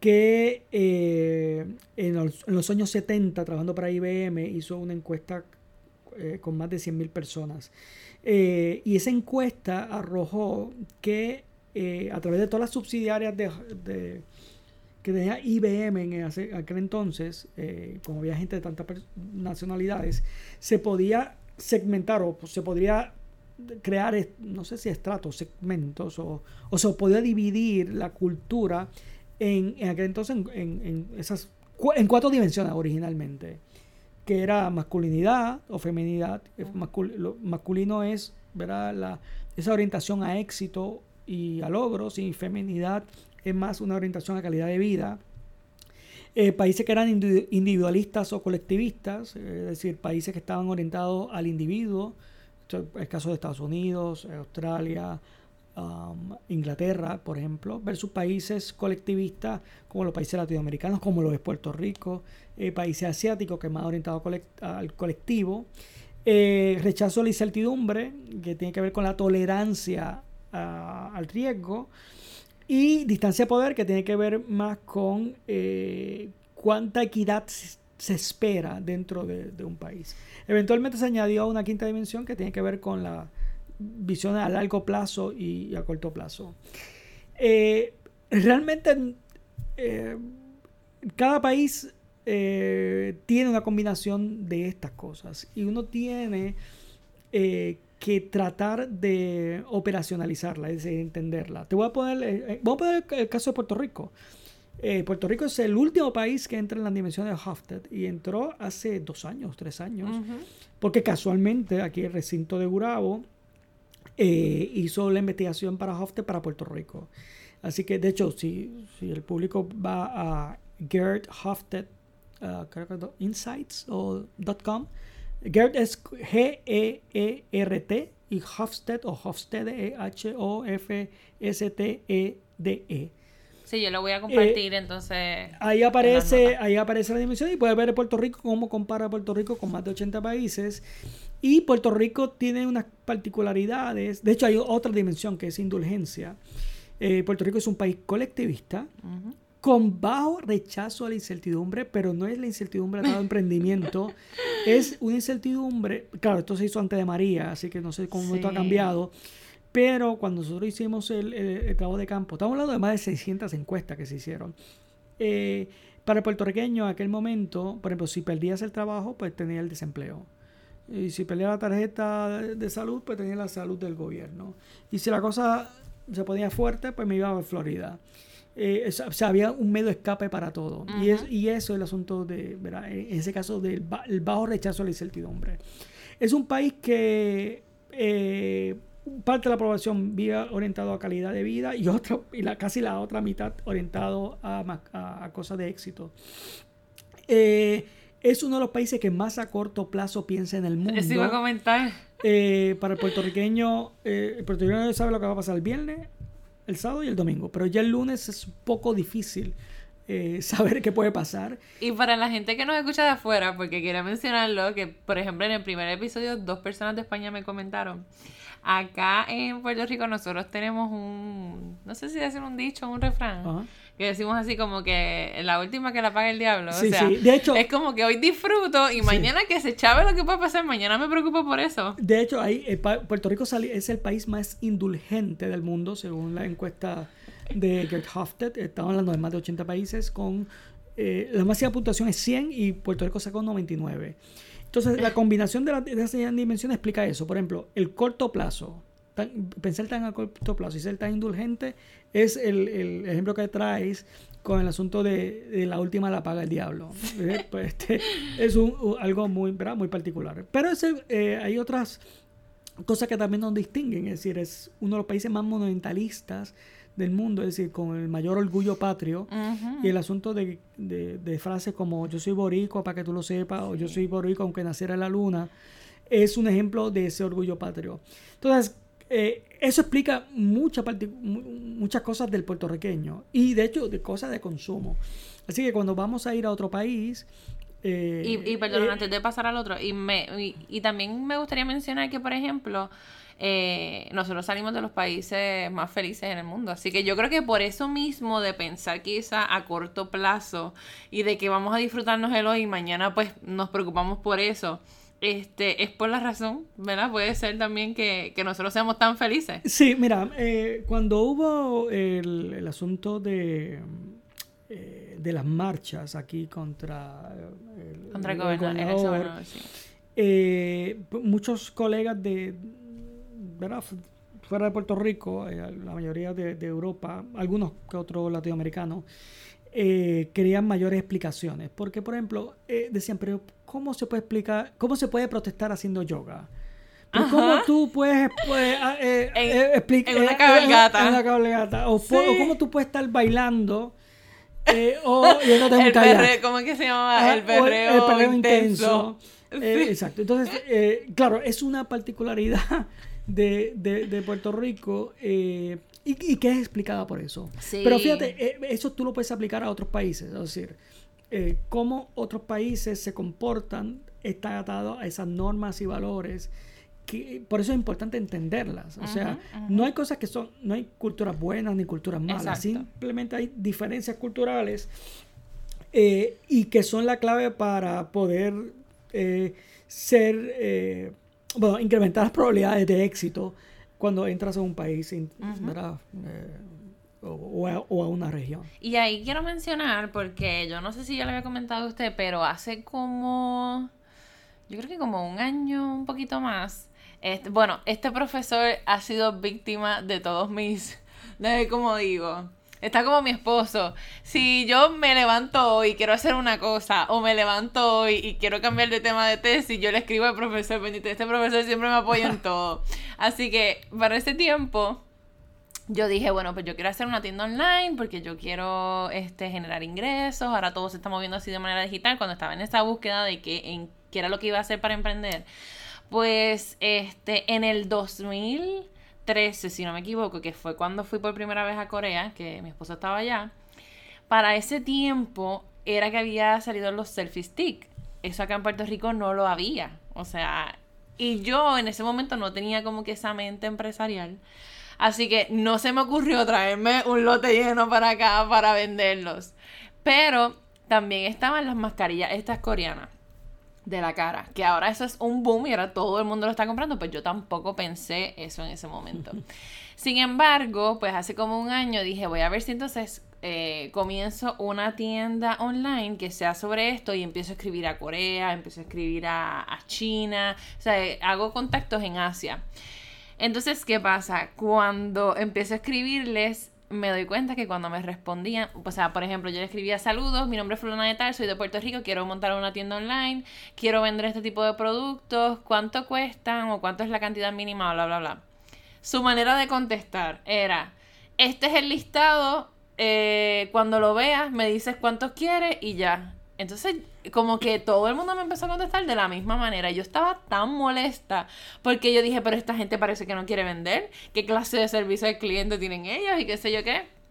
que en los, años 70, trabajando para IBM, hizo una encuesta con más de 100.000 personas. y esa encuesta arrojó que a través de todas las subsidiarias de que tenía IBM en aquel entonces, eh, como había gente de tantas nacionalidades, se podía segmentar o se podría crear, no sé si estratos, segmentos, o, o se podía dividir la cultura en, aquel entonces en, esas, en cuatro dimensiones originalmente, que era masculinidad o feminidad. lo masculino es ¿verdad? La, esa orientación a éxito y a logros y feminidad es más una orientación a calidad de vida. Eh, países que eran individualistas o colectivistas, es decir, países que estaban orientados al individuo, el caso de Estados Unidos, Australia, um, Inglaterra, por ejemplo, versus países colectivistas como los países latinoamericanos, como los de Puerto Rico, eh, países asiáticos que más orientados al colectivo. Eh, rechazo a la incertidumbre, que tiene que ver con la tolerancia al riesgo. Y distancia de poder, que tiene que ver más con eh, cuánta equidad se espera dentro de, un país. Eventualmente se añadió una quinta dimensión que tiene que ver con la visión a largo plazo y, a corto plazo. Eh, realmente cada país eh, tiene una combinación de estas cosas y uno tiene eh, que tratar de operacionalizarla, es decir, entenderla. Te voy a poner, eh, a poner el caso de Puerto Rico. Puerto Rico es el último país que entra en la dimensión de Hofstede y entró hace dos años, tres años, porque casualmente aquí el recinto de Gurabo hizo la investigación para Hofstede para Puerto Rico. Así que, de hecho, si, si el público va a Gerd Hofstede uh, insights o .com. Gert es G-E-E-R-T y Hofstede o Hofstede, H-O-F-S-T-E-D-E. E. Sí, yo lo voy a compartir, eh, entonces. Ahí aparece, ahí aparece la dimensión y puedes ver Puerto Rico, cómo compara Puerto Rico con más de 80 países. Y Puerto Rico tiene unas particularidades. De hecho, hay otra dimensión que es indulgencia. Eh, Puerto Rico es un país colectivista, con bajo rechazo a la incertidumbre, pero no es la incertidumbre de emprendimiento, es una incertidumbre, claro, esto se hizo antes de María, así que no sé cómo esto ha cambiado, pero cuando nosotros hicimos el, trabajo de campo, estamos hablando de más de 600 encuestas que se hicieron. Eh, para el puertorriqueño, en aquel momento, por ejemplo, si perdías el trabajo, pues tenía el desempleo. Y si perdías la tarjeta de salud, pues tenía la salud del gobierno. Y si la cosa se ponía fuerte, pues me iba a Florida. Eh, o sea, había un medio de escape para todo. y, es, y eso es el asunto de, ¿verdad? en ese caso, del bajo rechazo a la incertidumbre. Es un país que eh, parte de la población vive orientado a calidad de vida y, otra, y la, casi la otra mitad orientado a, cosas de éxito. Eh, es uno de los países que más a corto plazo piensa en el mundo. Eso iba a comentar. para el puertorriqueño, el puertorriqueño sabe lo que va a pasar el viernes, el sábado y el domingo, pero ya el lunes es un poco difícil eh, saber qué puede pasar. Y para la gente que nos escucha de afuera, porque quiero mencionarlo, que por ejemplo en el primer episodio dos personas de España me comentaron. Acá en Puerto Rico nosotros tenemos un, no sé si decir un dicho, un refrán, que decimos así como que la última que la paga el diablo. o sea, De hecho, es como que hoy disfruto y mañana que se chave lo que puede pasar, mañana me preocupo por eso. De hecho, ahí, eh, Puerto Rico es el país más indulgente del mundo, según la encuesta de Gert Hofstede. Estamos hablando de más de 80 países con... Eh, la máxima puntuación es 100 y Puerto Rico sacó 99. Entonces, la combinación de, de esas dimensiones explica eso. Por ejemplo, el corto plazo, pensar tan a corto plazo y ser tan indulgente es el, el ejemplo que traes con el asunto de, la última la paga el diablo. Eh, pues este es un, algo muy, muy particular. Pero ese, eh, hay otras cosas que también nos distinguen. Es decir, es uno de los países más monumentalistas del mundo, es decir, con el mayor orgullo patrio. Y el asunto de, de, frases como yo soy boricua para que tú lo sepas, o yo soy boricua aunque naciera en la luna, es un ejemplo de ese orgullo patrio. Entonces, eh, eso explica muchas muchas cosas del puertorriqueño y de hecho de cosas de consumo. Así que cuando vamos a ir a otro país... Eh, y, y, perdón, eh, antes de pasar al otro, y, me, y, también me gustaría mencionar que, por ejemplo, nosotros salimos de los países más felices en el mundo. Así que yo creo que por eso mismo de pensar quizá a corto plazo y de que vamos a disfrutarnos el hoy y mañana pues nos preocupamos por eso este, es por la razón, ¿verdad? Puede ser también que, nosotros seamos tan felices. Sí, mira, eh, cuando hubo el, asunto de, eh, de las marchas aquí contra el, contra el, gobernador, eh, muchos colegas de, ¿verdad? Fuera de Puerto Rico, la mayoría de, de Europa, algunos que otros latinoamericanos, eh, querían mayores explicaciones. Porque, por ejemplo, eh, decían, pero ¿cómo se puede explicar, cómo se puede protestar haciendo yoga? Pero ¿Cómo tú puedes, puedes ah, eh, En- explicar en una cabalgata. en una cabalgata. O, po- Sí. o cómo tú puedes estar bailando eh, o yéndote El perreo, ¿cómo es que se llama? El perreo, el perreo intenso. Eh, exacto. Entonces, eh, claro, es una particularidad de, de- de Puerto Rico eh, y, y que es explicada por eso. Sí. Pero fíjate, eh, eso tú lo puedes aplicar a otros países. Es decir, eh, cómo otros países se comportan está atado a esas normas y valores. Que, por eso es importante entenderlas. O sea, no hay cosas que son, no hay culturas buenas ni culturas malas. Exacto. Simplemente hay diferencias culturales eh, y que son la clave para poder eh, ser, bueno, incrementar las probabilidades de éxito cuando entras a un país. ¿verdad? Eh, o, o a, o a una región. Y ahí quiero mencionar, porque yo no sé si ya le había comentado a usted, pero hace como, yo creo que como un año, un poquito más, este, bueno, este profesor ha sido víctima de todos mis, de como digo, está como mi esposo. Si yo me levanto hoy y quiero hacer una cosa, o me levanto hoy y quiero cambiar de tema de tesis, yo le escribo al profesor bendito, este profesor siempre me apoya en todo. Así que para ese tiempo yo dije, bueno, pues yo quiero hacer una tienda online porque yo quiero este, generar ingresos. Ahora todo se está moviendo así de manera digital. Cuando estaba en esa búsqueda de qué, en, qué era lo que iba a hacer para emprender, pues este, en el 2013, si no me equivoco, que fue cuando fui por primera vez a Corea, que mi esposo estaba allá, para ese tiempo era que había salido los selfie stick. Eso acá en Puerto Rico no lo había. O sea, y yo en ese momento no tenía como que esa mente empresarial. Así que no se me ocurrió traerme un lote lleno para acá para venderlos. Pero también estaban las mascarillas estas coreanas de la cara, que ahora eso es un boom y ahora todo el mundo lo está comprando, pues yo tampoco pensé eso en ese momento. Sin embargo, pues hace como un año dije, voy a ver si entonces eh, comienzo una tienda online que sea sobre esto y empiezo a escribir a Corea, empiezo a escribir a, a China, o sea, eh, hago contactos en Asia. Entonces, ¿qué pasa? Cuando empiezo a escribirles, me doy cuenta que cuando me respondían, o sea, por ejemplo, yo le escribía saludos, mi nombre es Fulana de Tal, soy de Puerto Rico, quiero montar una tienda online, quiero vender este tipo de productos, ¿cuánto cuestan o cuánto es la cantidad mínima, bla, bla, bla. Su manera de contestar era, este es el listado, eh, cuando lo veas me dices cuántos quieres y ya. Entonces, como que todo el mundo me empezó a contestar de la misma manera. Yo estaba tan molesta porque yo dije, pero esta gente parece que no quiere vender. ¿Qué clase de servicio al cliente tienen ellos? Y qué sé yo qué.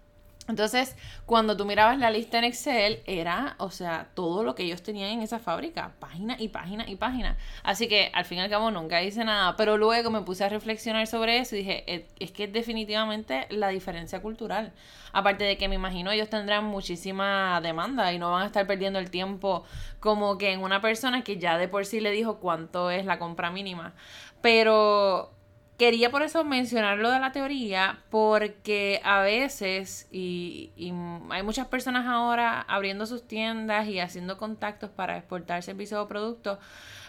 Entonces, cuando tú mirabas la lista en Excel, era, o sea, todo lo que ellos tenían en esa fábrica, página y página y página. Así que al fin y al cabo nunca hice nada, pero luego me puse a reflexionar sobre eso y dije, "Eh, es que es definitivamente la diferencia cultural. Aparte de que me imagino ellos tendrán muchísima demanda y no van a estar perdiendo el tiempo como que en una persona que ya de por sí le dijo cuánto es la compra mínima. Pero quería por eso mencionar lo de la teoría, porque a veces, y, y hay muchas personas ahora abriendo sus tiendas y haciendo contactos para exportar servicios o productos,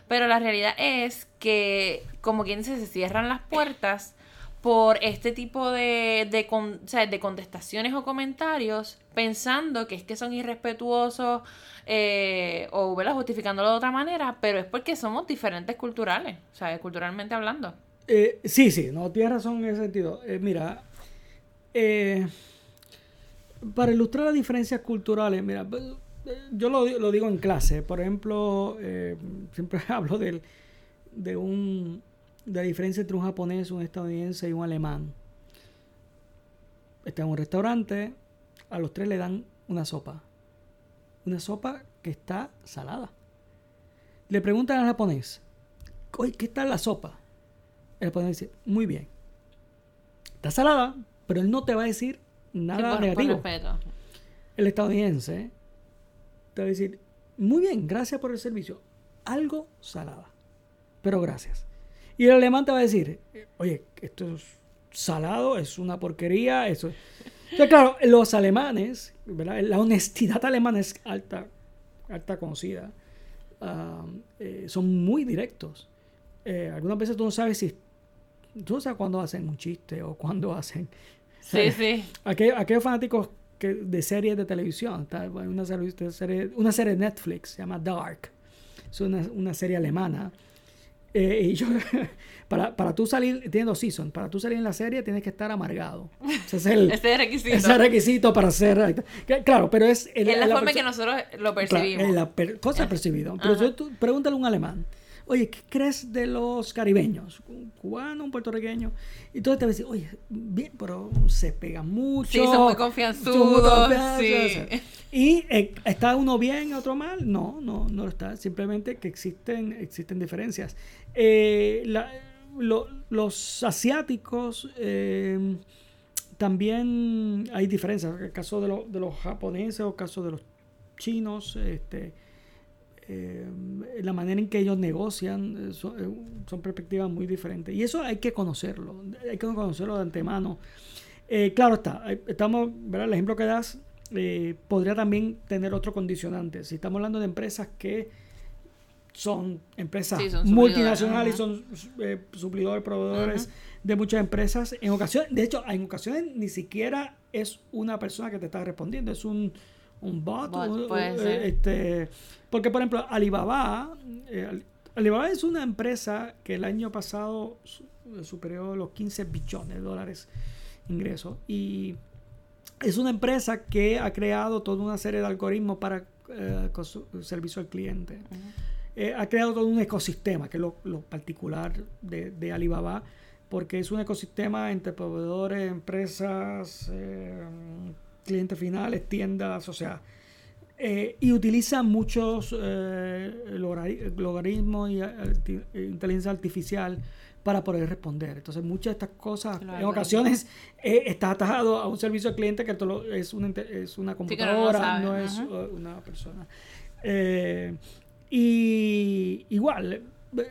pero la realidad es que, como quien dice, se cierran las puertas por este tipo de, de, con- de contestaciones o comentarios, pensando que es que son irrespetuosos eh, o ¿verdad? justificándolo de otra manera, pero es porque somos diferentes culturales, o sea, culturalmente hablando. Eh, sí, sí, no, tienes razón en ese sentido. Eh, mira, eh, para ilustrar las diferencias culturales, mira, pues, yo lo, di- lo digo en clase. Por ejemplo, siempre hablo de, un, de la diferencia entre un japonés, un estadounidense y un alemán. Está en un restaurante, a los tres le dan una sopa. Una sopa que está salada. Le preguntan al japonés, ¿qué tal la sopa? El japonés dice, muy bien. Está salada, pero él no te va a decir nada por- negativo. El estadounidense te va a decir, muy bien, gracias por el servicio. Algo salada, pero gracias. Y el alemán te va a decir, oye, esto es salado, es una porquería, eso es... Entonces, claro, los alemanes, ¿verdad? la honestidad alemana es alta, alta conocida. Ah, eh, son muy directos. Eh, algunas veces tú no sabes si... Tú sabes cuándo hacen un chiste o cuándo hacen... Sí, sí. Aquellos, aquellos fanáticos que, de series de televisión, hay una, serie, una serie de Netflix, se llama Dark, es una, una serie alemana, Eh, y yo, para, para tú salir, tiene dos seasons, para tú salir en la serie tienes que estar amargado. Ese es el, Ese es requisito. ese requisito para ser... Claro, pero es... Es la, forma en que nosotros lo percibimos. Claro, es la per- cosa percibida. Pero tú, pregúntale a un alemán. Oye, ¿qué crees de los caribeños? Un cubano, un puertorriqueño. Y todo te va a decir, oye, bien, pero se pegan mucho. Sí, son muy confianzudos. sí. Y eh, está uno bien, otro mal. No, no, no lo está. Simplemente que existen, existen diferencias. Eh, la- lo- los asiáticos eh, también hay diferencias. El caso de, lo- de los japoneses o el caso de los chinos, este, eh, la manera en que ellos negocian eh, son, eh, son perspectivas muy diferentes. Y eso hay que conocerlo, hay que conocerlo de antemano. Eh, claro está, estamos, ¿verdad? el ejemplo que das eh, podría también tener otro condicionante. Si estamos hablando de empresas que son empresas Sí, son multinacionales son suplidores, proveedores de muchas empresas. En ocasiones, de hecho, en ocasiones ni siquiera es una persona que te está respondiendo, es un, un bot. Ser. este, porque, por ejemplo, Alibaba, eh, Ali- Alibaba es una empresa que el año pasado su- superó los 15 billones de dólares ingresos y es una empresa que ha creado toda una serie de algoritmos para eh, servicio al cliente. Eh, ha creado todo un ecosistema, que es lo, lo particular de, de Alibaba, porque es un ecosistema entre proveedores, empresas, eh, clientes finales, tiendas, o sea, eh, y utiliza muchos eh, logari- logaritmos y arti- inteligencia artificial para poder responder. Entonces, muchas de estas cosas, Claro. en ocasiones, eh, está atado a un servicio al cliente que es una, es una computadora, no es ajá. una persona. Eh, y igual,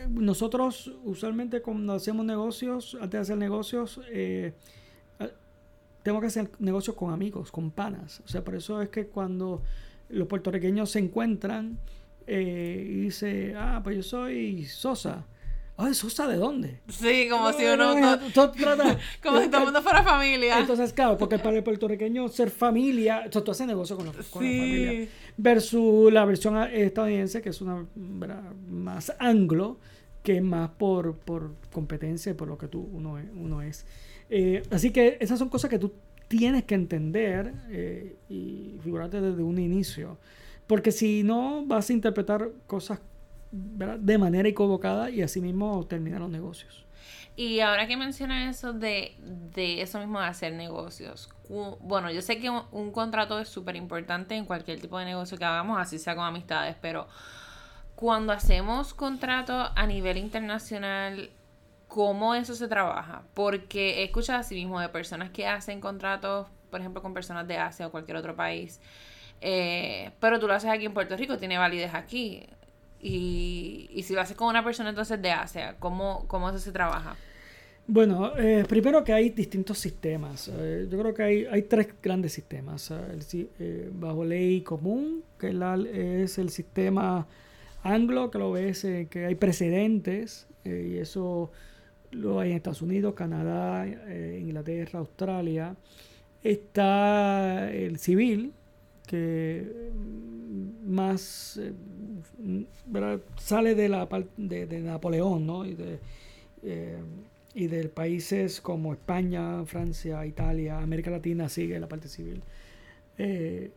nosotros usualmente cuando hacemos negocios, antes de hacer negocios, tengo que hacer negocios con amigos, con panas. O sea, por eso es que cuando los puertorriqueños se encuentran eh, y dice, ah, pues yo soy Sosa. Ay, ¿Sosa de dónde? Sí, como si No, uno. no, no- como si todo el mundo fuera familia. entonces, claro, porque para el puertorriqueño ser familia, o sea, tú haces negocio con, los- con la familia. Versus la versión estadounidense, que es una ¿verdad? más anglo, que es más por, por competencia, por lo que tú uno es. Uno es. Eh, así que esas son cosas que tú tienes que entender eh, y figurarte desde un inicio. Porque si no, vas a interpretar cosas ¿verdad? de manera equivocada y así mismo terminar los negocios. Y ahora que mencionas eso de, de eso mismo de hacer negocios. Bueno, yo sé que un, un contrato es súper importante en cualquier tipo de negocio que hagamos, así sea con amistades, pero cuando hacemos contratos a nivel internacional, ¿cómo eso se trabaja? Porque he escuchado así mismo de personas que hacen contratos, por ejemplo, con personas de Asia o cualquier otro país, eh, pero tú lo haces aquí en Puerto Rico, tiene validez aquí. Y, y si lo haces con una persona entonces de Asia, ¿cómo, cómo eso se trabaja? Bueno, eh, primero que hay distintos sistemas. Eh, yo creo que hay, hay tres grandes sistemas. Bajo ley común, que es el sistema anglo, que lo ves que hay precedentes, y eso lo hay en Estados Unidos, Canadá, eh, Inglaterra, Australia. Está el civil, que mm, más eh, mm, sale de la de, de Napoleón, ¿no? Y de, eh, y de países como España, Francia, Italia, América Latina sigue la parte civil, eh,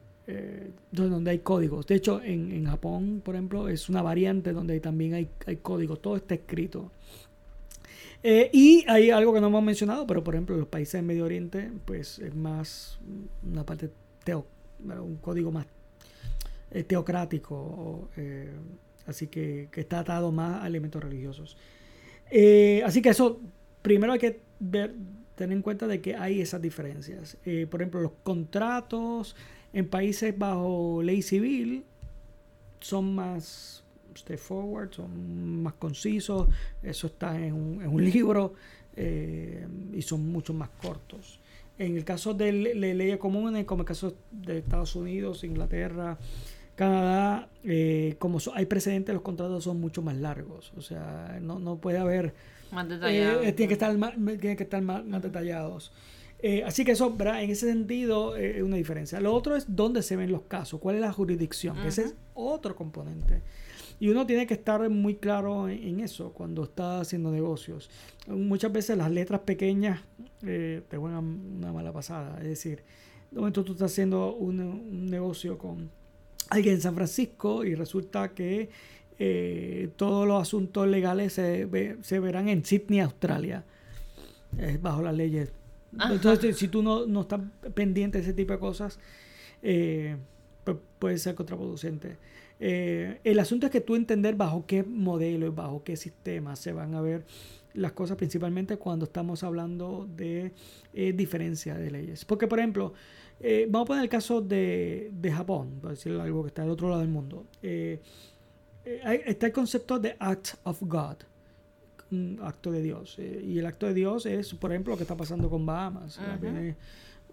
donde hay códigos. De hecho, en, en Japón, por ejemplo, es una variante donde también hay, hay códigos, todo está escrito. Eh, y hay algo que no hemos mencionado, pero por ejemplo, los países del Medio Oriente, pues es más una parte teo, un código más eh, teocrático, eh, así que, que está atado más a elementos religiosos. Así que eso, primero hay que tener en cuenta de que hay esas diferencias. Por ejemplo, los contratos en países bajo ley civil son más straightforward, son más concisos, eso está en un, en un libro eh, y son mucho más cortos. En el caso de le- le- leyes comunes, como el caso de Estados Unidos, Inglaterra, Canadá, eh, como so- hay precedentes, los contratos son mucho más largos. O sea, no, no puede haber Más detallado. eh, tiene que estar más, tiene que estar más, más detallados. Eh, así que eso, ¿verdad? en ese sentido, eh, es una diferencia. Lo otro es dónde se ven los casos, cuál es la jurisdicción, ese es otro componente. Y uno tiene que estar muy claro en, eso cuando está haciendo negocios. Muchas veces las letras pequeñas eh, te juegan una mala pasada. Es decir, de momento tú estás haciendo un, negocio con alguien en San Francisco y resulta que eh, todos los asuntos legales se, se verán en Sydney, Australia, bajo las leyes. Entonces, si tú no, no, estás pendiente de ese tipo de cosas, eh, puede ser contraproducente. Eh, el asunto es que tú entender bajo qué modelo y bajo qué sistema se van a ver las cosas, principalmente cuando estamos hablando de eh, diferencia de leyes. Porque, por ejemplo, eh, vamos a poner el caso de, de, Japón, para decir algo que está al otro lado del mundo. está el concepto de Act of God, un acto de Dios. y el acto de Dios es, por ejemplo, lo que está pasando con Bahamas.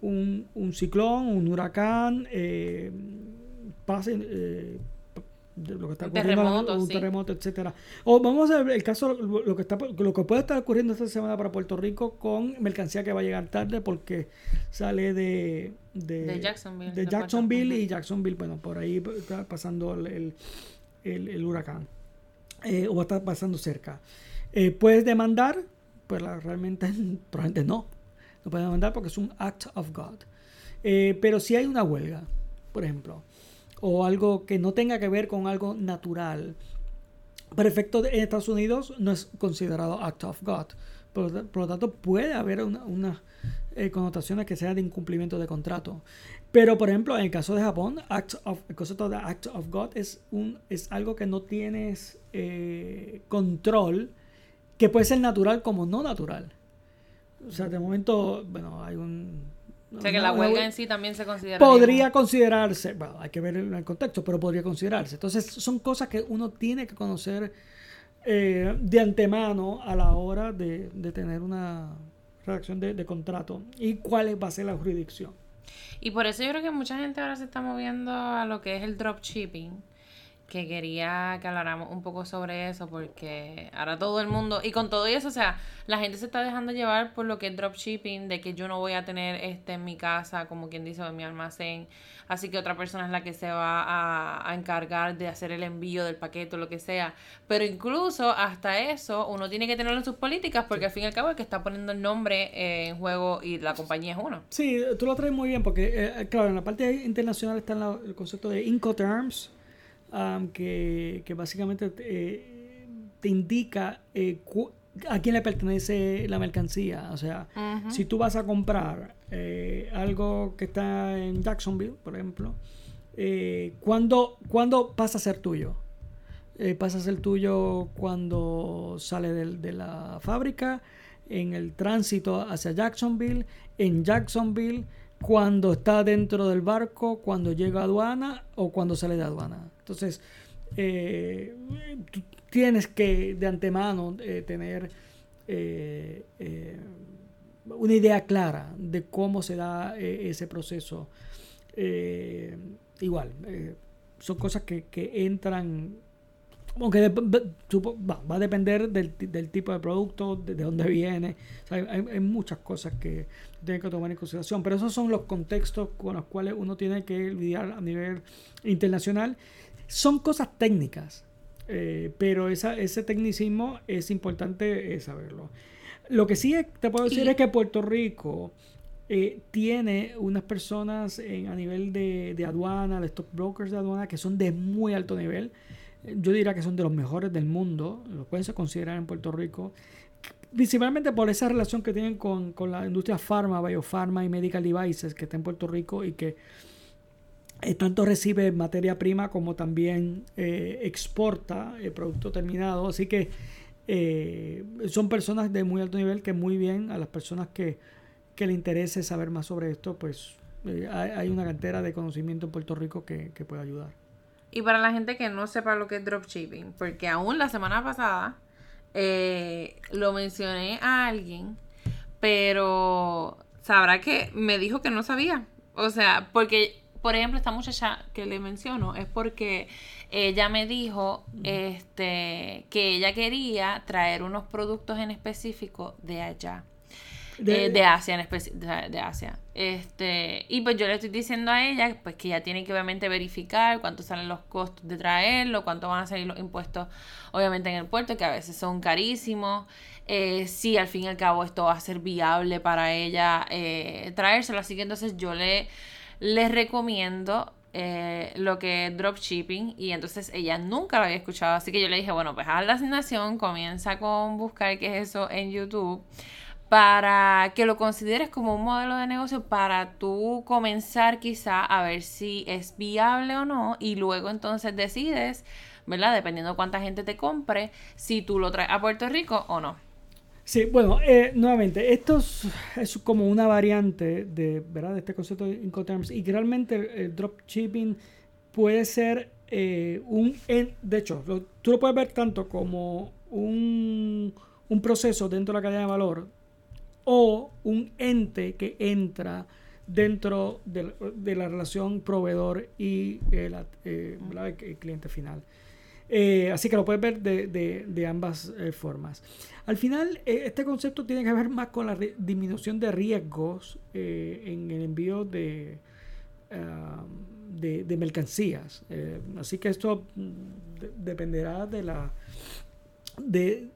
un, un, ciclón, un huracán, pase, lo que está ocurriendo, un terremoto, etcétera. O vamos a ver el caso, lo que está, lo que puede estar ocurriendo esta semana para Puerto Rico con mercancía que va a llegar tarde porque sale de de, Jacksonville, de Jacksonville y Jacksonville, bueno, por ahí está pasando el, el, huracán eh, o va a estar pasando cerca. Eh, puedes demandar, pues realmente probablemente no, no puedes demandar porque es un act of God. Eh, pero si hay una huelga, por ejemplo o algo que no tenga que ver con algo natural. Para efectos en Estados Unidos no es considerado act of God. Por, lo tanto, puede haber unas una, eh, connotaciones que sean de incumplimiento de contrato. Pero, por ejemplo, en el caso de Japón, act of, el concepto de act of God es, un, es algo que no tienes eh, control, que puede ser natural como no natural. O sea, de momento, bueno, hay un o sea que la huelga en sí también se considera. Podría considerarse, bueno, hay que ver el contexto, pero podría considerarse. Entonces, son cosas que uno tiene que conocer eh, de antemano a la hora de, tener una redacción de, de, contrato y cuál va a ser la jurisdicción. Y por eso yo creo que mucha gente ahora se está moviendo a lo que es el dropshipping que quería que habláramos un poco sobre eso porque ahora todo el mundo, y con todo eso, o sea, la gente se está dejando llevar por lo que es dropshipping, de que yo no voy a tener este en mi casa, como quien dice, en mi almacén, así que otra persona es la que se va a, encargar de hacer el envío del paquete o lo que sea, pero incluso hasta eso uno tiene que tenerlo en sus políticas porque al fin y al cabo es que está poniendo el nombre eh, en juego y la compañía es uno. Sí, tú lo traes muy bien porque, eh, claro, en la parte internacional está el concepto de Incoterms, que, básicamente te, te indica eh, a quién le pertenece la mercancía. O sea, si tú vas a comprar eh, algo que está en Jacksonville, por ejemplo, eh, ¿cuándo, pasa a ser tuyo? pasa a ser tuyo cuando sale de la fábrica, en el tránsito hacia Jacksonville, en Jacksonville, cuando está dentro del barco, cuando llega a aduana o cuando sale de aduana. Entonces, eh, tienes que de antemano eh, tener eh, una idea clara de cómo se da ese proceso. igual, son cosas que, entran aunque va, a depender del, tipo de producto, de, dónde viene. hay, muchas cosas que tiene que tomar en consideración. Pero esos son los contextos con los cuales uno tiene que lidiar a nivel internacional son cosas técnicas, eh, pero esa, ese tecnicismo es importante eh, saberlo. Lo que sí te puedo decir es que Puerto Rico eh, tiene unas personas a nivel de, de, aduana, de stockbrokers de aduana, que son de muy alto nivel. Yo diría que son de los mejores del mundo, lo pueden considerar en Puerto Rico, principalmente por esa relación que tienen con, con la industria farma, biofarma y medical devices que está en Puerto Rico y que eh, tanto recibe materia prima como también eh, exporta el producto terminado. Así que eh, son personas de muy alto nivel que muy bien a las personas que, que le interese saber más sobre esto, pues hay, una cantera de conocimiento en Puerto Rico que, que, puede ayudar. Y para la gente que no sepa lo que es dropshipping, porque aún la semana pasada lo mencioné a alguien, pero sabrá que me dijo que no sabía. O sea, porque por ejemplo, esta muchacha que le menciono es porque ella me dijo este, que ella quería traer unos productos en específico de allá. de, eh, Asia en especie, de, Asia. Este, y pues yo le estoy diciendo a ella pues que ella tiene que obviamente verificar cuánto salen los costos de traerlo, cuánto van a salir los impuestos obviamente en el puerto, que a veces son carísimos. Eh, si al fin y al cabo esto va a ser viable para ella eh, traérselo. Así que entonces yo le les recomiendo eh, lo que es dropshipping y entonces ella nunca lo había escuchado. Así que yo le dije, bueno, pues haz la asignación, comienza con buscar qué es eso en YouTube para que lo consideres como un modelo de negocio para tú comenzar quizá a ver si es viable o no y luego entonces decides, ¿verdad? Dependiendo de cuánta gente te compre, si tú lo traes a Puerto Rico o no. Sí, bueno, eh, nuevamente, esto es, como una variante de, ¿verdad? este concepto de Incoterms y realmente el, dropshipping puede ser eh, un, de hecho, tú lo puedes ver tanto como un, un proceso dentro de la cadena de valor o un ente que entra dentro de, la relación proveedor y el, eh, el cliente final. Eh, así que lo puedes ver de, ambas eh, formas. Al final, eh, este concepto tiene que ver más con la disminución de riesgos en el envío de, ah, de, mercancías. así que esto mm, dependerá de la... De,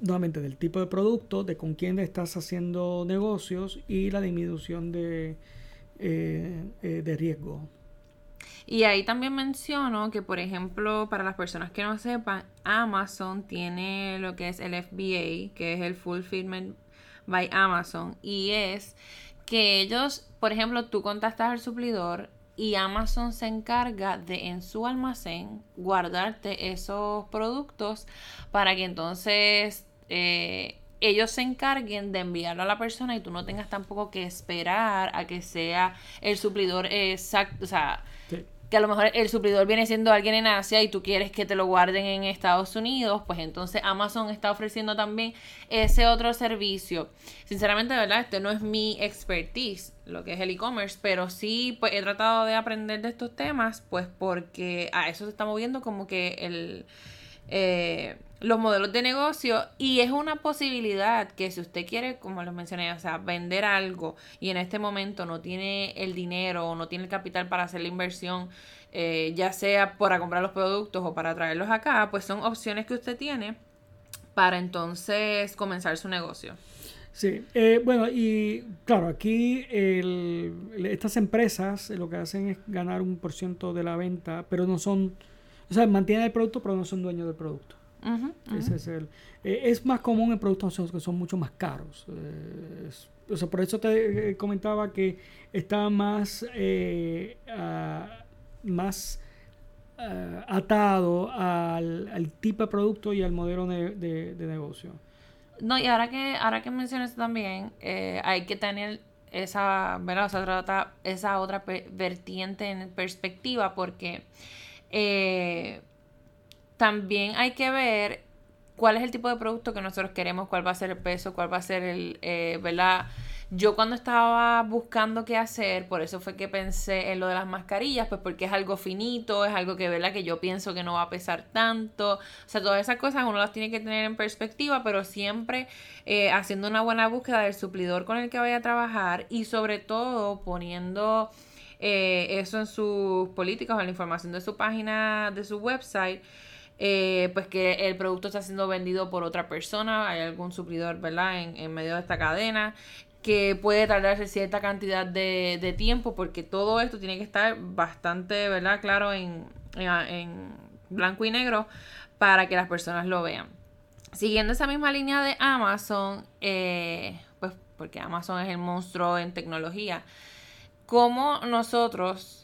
nuevamente del tipo de producto, de con quién estás haciendo negocios y la disminución de, de riesgo. Y ahí también menciono que, por ejemplo, para las personas que no sepan, Amazon tiene lo que es el FBA, que es el Fulfillment by Amazon, y es que ellos, por ejemplo, tú contactas al suplidor y Amazon se encarga de en su almacén guardarte esos productos para que entonces eh, ellos se encarguen de enviarlo a la persona y tú no tengas tampoco que esperar a que sea el suplidor exacto, o sea, que a lo mejor el suplidor viene siendo alguien en Asia y tú quieres que te lo guarden en Estados Unidos, pues entonces Amazon está ofreciendo también ese otro servicio. Sinceramente, de verdad, este no es mi expertise, lo que es el e-commerce, pero sí pues he tratado de aprender de estos temas, pues porque a eso se está moviendo como que el... Eh, los modelos de negocio y es una posibilidad que si usted quiere, como les mencioné, o sea, vender algo y en este momento no tiene el dinero o no tiene el capital para hacer la inversión, eh, ya sea para comprar los productos o para traerlos acá, pues son opciones que usted tiene para entonces comenzar su negocio. Sí, eh, bueno, y claro, aquí estas empresas lo que hacen es ganar un por ciento de la venta, pero no son, o sea, mantienen el producto, pero no son dueños del producto es, el, eh, es más común en productos que son mucho más caros. Eh, o sea, por eso te eh, comentaba que está más, más atado al, tipo de producto y al modelo de, negocio. No, y ahora que, ahora que mencionas también, hay que tener esa, ¿verdad? O sea, trata esa otra vertiente en perspectiva porque también hay que ver cuál es el tipo de producto que nosotros queremos, cuál va a ser el peso, cuál va a ser el, eh, ¿verdad? Yo cuando estaba buscando qué hacer, por eso fue que pensé en lo de las mascarillas, pues porque es algo finito, es algo que, ¿verdad? Que yo pienso que no va a pesar tanto. O sea, todas esas cosas uno las tiene que tener en perspectiva, pero siempre eh, haciendo una buena búsqueda del suplidor con el que vaya a trabajar y sobre todo poniendo eh, eso en sus políticas o en la información de su página, de su website eh, pues que el producto está siendo vendido por otra persona, hay algún suplidor, ¿verdad? En, medio de esta cadena, que puede tardarse cierta cantidad de, tiempo, porque todo esto tiene que estar bastante, ¿verdad? Claro en, blanco y negro para que las personas lo vean. Siguiendo esa misma línea de Amazon, eh, pues porque Amazon es el monstruo en tecnología, ¿cómo nosotros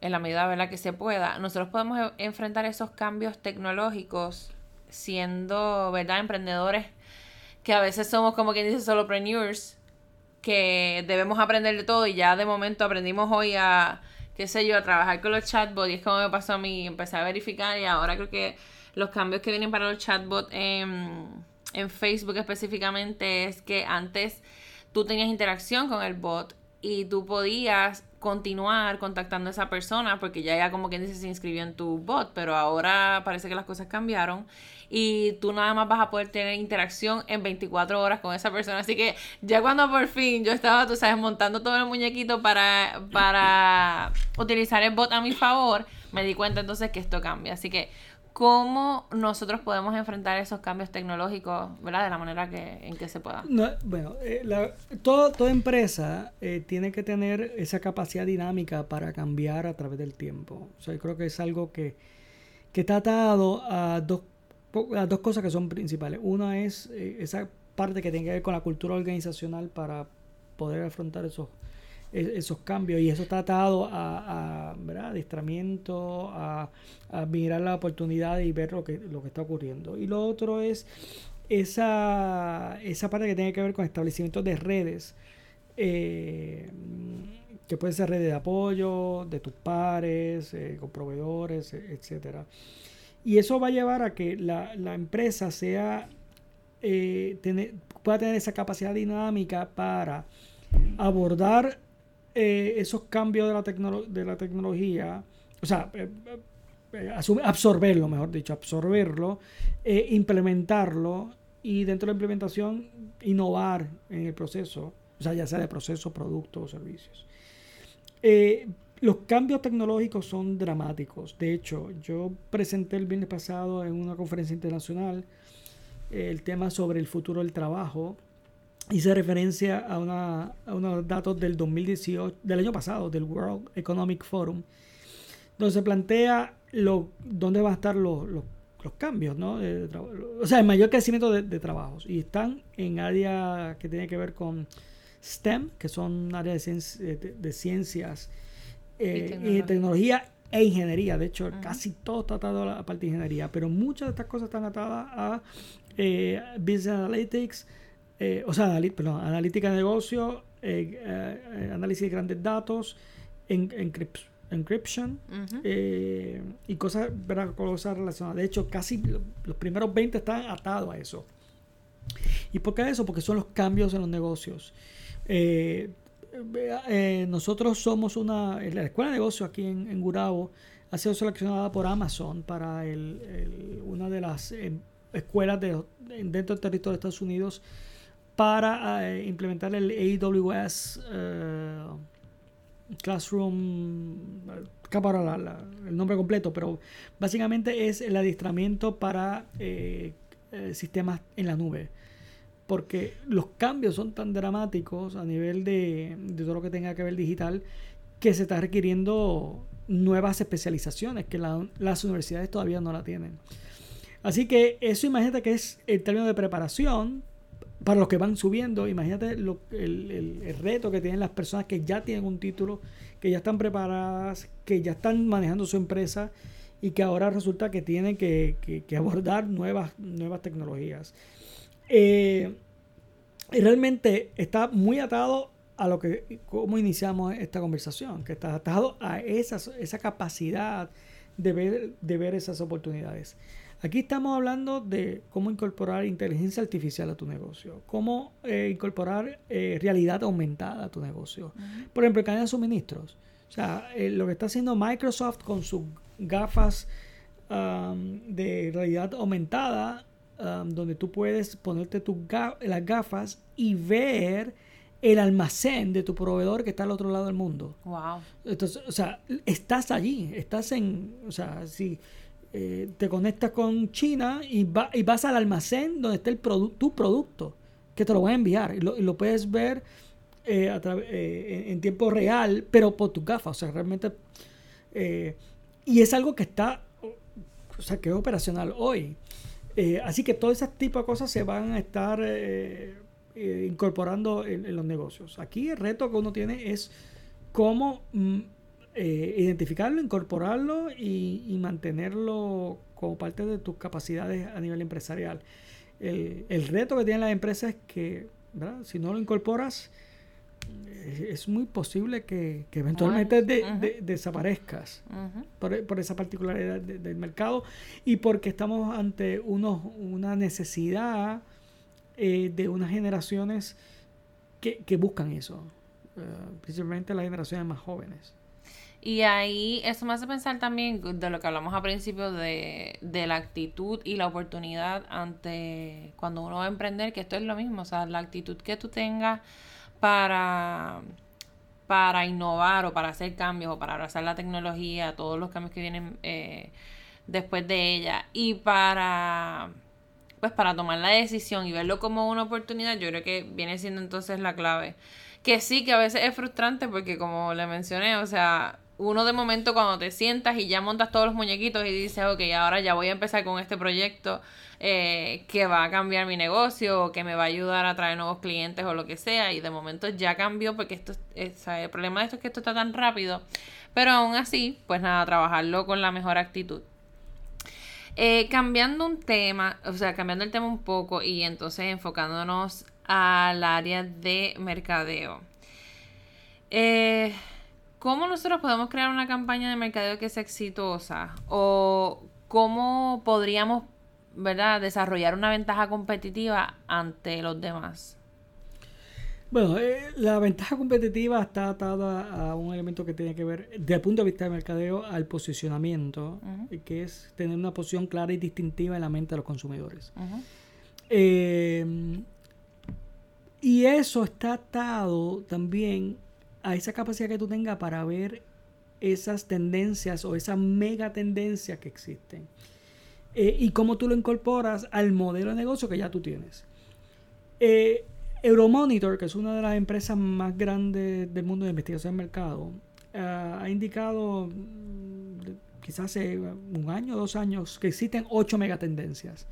en la medida ¿verdad? que se pueda, nosotros podemos e-, enfrentar esos cambios tecnológicos siendo, ¿verdad?, emprendedores que a veces somos como quien dice solopreneurs, que debemos aprender de todo y ya de momento aprendimos hoy a, qué sé yo, a trabajar con los chatbots y es como me pasó a mí, empecé a verificar y ahora creo que los cambios que vienen para los chatbots en, en Facebook específicamente es que antes tú tenías interacción con el bot y tú podías continuar contactando a esa persona porque ya ya como quien dice se inscribió en tu bot, pero ahora parece que las cosas cambiaron y tú nada más vas a poder tener interacción en 24 horas con esa persona. Así que ya cuando por fin yo estaba, tú sabes, montando todo el muñequito para, para utilizar el bot a mi favor, me di cuenta entonces que esto cambia. Así que cómo nosotros podemos enfrentar esos cambios tecnológicos, ¿verdad? De la manera que, en que se pueda. bueno, eh, toda empresa eh, tiene que tener esa capacidad dinámica para cambiar a través del tiempo. O sea, yo creo que es algo que, que está atado a dos, a dos cosas que son principales. Una es eh, esa parte que tiene que ver con la cultura organizacional para poder afrontar esos esos cambios y eso está atado a, a ¿verdad? adiestramiento, a, mirar la oportunidad y ver lo que, lo que está ocurriendo. Y lo otro es esa, esa parte que tiene que ver con establecimiento de redes, eh, que puede ser redes de apoyo, de tus pares, eh, con proveedores, e-, etcétera. Y eso va a llevar a que la, la empresa sea, eh, pueda tener esa capacidad dinámica para abordar eh, esos cambios de la, de la tecnología, o sea, eh, eh, absorberlo, mejor dicho, absorberlo, implementarlo y dentro de la implementación innovar en el proceso, o sea, ya sea de proceso, producto o servicios. los cambios tecnológicos son dramáticos. De hecho, yo presenté el viernes pasado en una conferencia internacional el tema sobre el futuro del trabajo hice referencia a, una, a unos datos del 2018, del año pasado, del World Economic Forum, donde se plantea lo, dónde van a estar los, los, cambios, ¿no? o sea, el mayor crecimiento de, trabajos. Y están en áreas que tienen que ver con STEM, que son áreas de, de, ciencias eh, y, tecnología. e ingeniería. De hecho, casi todo está atado a la parte de ingeniería, pero muchas de estas cosas están atadas a eh, Business Analytics, eh, o sea, analítica de negocio, eh, eh, análisis de grandes datos, encryption y cosas, cosas relacionadas. De hecho, casi los primeros 20 están atados a eso. ¿Y por qué eso? Porque son los cambios en los negocios. nosotros somos una, la escuela de negocios aquí en, en, Gurabo ha sido seleccionada por Amazon para una de las escuelas de, dentro del territorio de Estados Unidos para eh, implementar el AWS eh, Classroom, para el nombre completo, pero básicamente es el adiestramiento para eh, sistemas en la nube. Porque los cambios son tan dramáticos a nivel de, todo lo que tenga que ver digital que se está requiriendo nuevas especializaciones que las universidades todavía no la tienen. Así que eso imagínate que es el término de preparación para los que van subiendo, imagínate el, reto que tienen las personas que ya tienen un título, que ya están preparadas, que ya están manejando su empresa y que ahora resulta que tienen que, abordar nuevas, nuevas tecnologías. Eh, realmente está muy atado a lo que, cómo iniciamos esta conversación, que está atado a esa, esa capacidad de ver, de ver esas oportunidades. Aquí estamos hablando de cómo incorporar inteligencia artificial a tu negocio, cómo eh, incorporar eh, realidad aumentada a tu negocio. Por ejemplo, cadena de suministros. O sea, eh, lo que está haciendo Microsoft con sus gafas um, de realidad aumentada, um, donde tú puedes ponerte tus las gafas y ver el almacén de tu proveedor que está al otro lado del mundo. Wow. Entonces, o sea, estás allí, estás en, o sea, si eh, te conectas con China y, vas al almacén donde está tu producto, que te lo voy a enviar y lo, puedes ver eh, eh, en tiempo real, pero por tu gafas, o sea, realmente... y es algo que está, o sea, que es operacional hoy. así que todo ese tipo de cosas se van a estar incorporando en, los negocios. Aquí el reto que uno tiene es cómo mm, eh, identificarlo, incorporarlo y, mantenerlo como parte de tus capacidades a nivel empresarial. El, reto que tienen las empresas es que, si no lo incorporas, eh, es, muy posible que, eventualmente desaparezcas por, esa particularidad del mercado y porque estamos ante unos, una necesidad eh, de unas generaciones que, buscan eso. principalmente las generaciones más jóvenes. Y ahí eso me hace pensar también de lo que hablamos al principio de, de la actitud y la oportunidad ante cuando uno va a emprender, que esto es lo mismo, o sea, la actitud que tú tengas para, para innovar o para hacer cambios o para abrazar la tecnología, todos los cambios que vienen eh, después de ella y para pues para tomar la decisión y verlo como una oportunidad, yo creo que viene siendo entonces la clave. Que sí, que a veces es frustrante porque como le mencioné, o sea, uno de momento cuando te sientas y ya montas todos los muñequitos y dices, ok, ahora ya voy a empezar con este proyecto eh, que va a cambiar mi negocio o que me va a ayudar a traer nuevos clientes o lo que sea, y de momento ya cambió porque esto, el problema de esto es que esto está tan rápido, pero aún así, pues nada, trabajarlo con la mejor actitud. Eh, cambiando un tema, o sea, cambiando el tema un poco y entonces enfocándonos al área de mercadeo. Eh, ¿Cómo nosotros podemos crear una campaña de mercadeo que sea exitosa? ¿O cómo podríamos, ¿verdad?, desarrollar una ventaja competitiva ante los demás. Bueno, eh, la ventaja competitiva está atada a un elemento que tiene que ver, desde el punto de vista de mercadeo, al posicionamiento, que es tener una posición clara y distintiva en la mente de los consumidores. Eh, y eso está atado también a esa capacidad que tú tengas para ver esas tendencias o esas mega tendencias que existen. Eh, y cómo tú lo incorporas al modelo de negocio que ya tú tienes. Eh, Euromonitor, que es una de las empresas más grandes del mundo de investigación de mercado, eh, ha indicado mm, quizás hace un año dos años que existen ocho megatendencias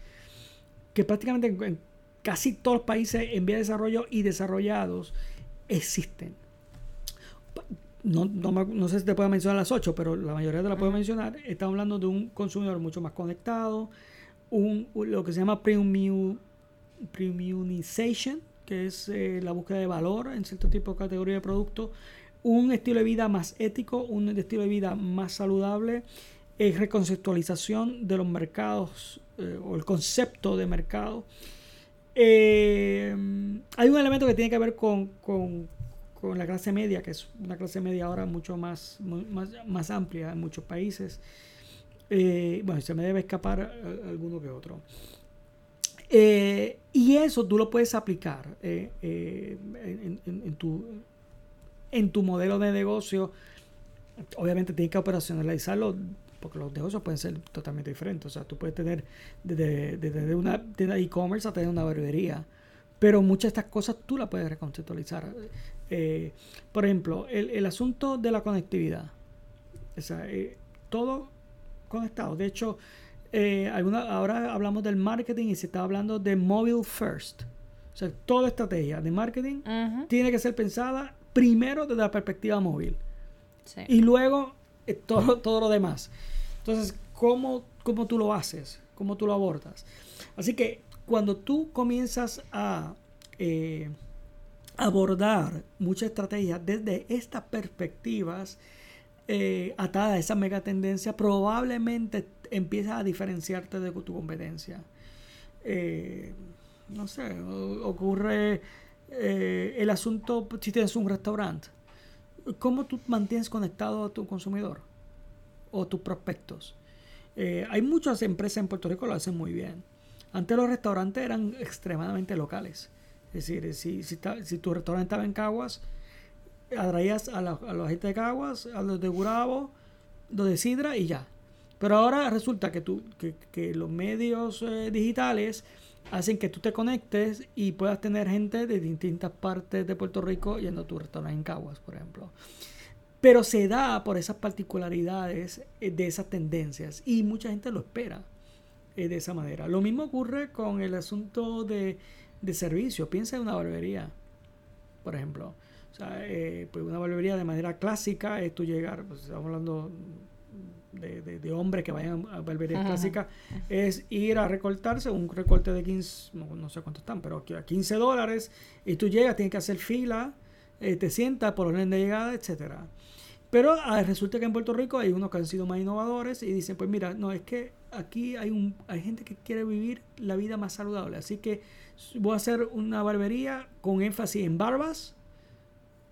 que prácticamente en casi todos los países en vía de desarrollo y desarrollados existen no, no, sé si te puedo mencionar las ocho, pero la mayoría te las puedo mencionar. Estamos hablando de un consumidor mucho más conectado, un, lo que se llama premium, premiumization, que es eh, la búsqueda de valor en cierto tipo de categoría de producto, un estilo de vida más ético, un estilo de vida más saludable, es reconceptualización de los mercados eh, o el concepto de mercado. Eh, hay un elemento que tiene que ver con, con la clase media, que es una clase media ahora mucho más, más, más amplia en muchos países. Eh, bueno, se me debe escapar alguno que otro. Eh, y eso tú lo puedes aplicar eh, en, tu, en tu modelo de negocio. Obviamente tienes que operacionalizarlo porque los negocios pueden ser totalmente diferentes. O sea, tú puedes tener desde, desde una tienda e-commerce a tener una barbería. Pero muchas de estas cosas tú las puedes reconceptualizar. Eh, por ejemplo, el, asunto de la conectividad. Eh, todo conectado. De hecho, eh, ahora hablamos del marketing y se está hablando de mobile first. O sea, toda estrategia de marketing tiene que ser pensada primero desde la perspectiva móvil. Y luego todo, todo lo demás. Entonces, ¿cómo, ¿cómo tú lo haces? ¿Cómo tú lo abordas? Así que cuando tú comienzas a abordar muchas estrategias desde estas perspectivas eh, atadas a esa mega tendencia, probablemente empiezas a diferenciarte de tu competencia. Eh, no sé, ocurre eh, el asunto si tienes un restaurante. ¿Cómo tú mantienes conectado a tu consumidor o tus prospectos? hay muchas empresas en Puerto Rico que lo hacen muy bien. Antes los restaurantes eran extremadamente locales. Es decir, si, si, tu restaurante estaba en Caguas, atraías a, la, a de Caguas, a los de Gurabo, los de Sidra y ya. Pero ahora resulta que, los medios eh, digitales hacen que tú te conectes y puedas tener gente de distintas partes de Puerto Rico yendo a tu restaurante en Caguas, por ejemplo. Pero se da por esas particularidades eh, de esas tendencias y mucha gente lo espera eh, de esa manera. Lo mismo ocurre con el asunto de de servicio. Piensa en una barbería, por ejemplo. O sea, eh, pues una barbería de manera clásica es tú llegar, pues estamos hablando de, de, hombres que vayan a barbería clásica, es ir a recortarse un recorte de 15, no, sé cuántos están, pero a 15 dólares, y tú llegas, tienes que hacer fila, eh, te sientas por orden de llegada, etcétera. Pero ah, resulta que en Puerto Rico hay unos que han sido más innovadores y dicen, pues mira, no, es que aquí hay, un, hay gente que quiere vivir la vida más saludable. Así que voy a hacer una barbería con énfasis en barbas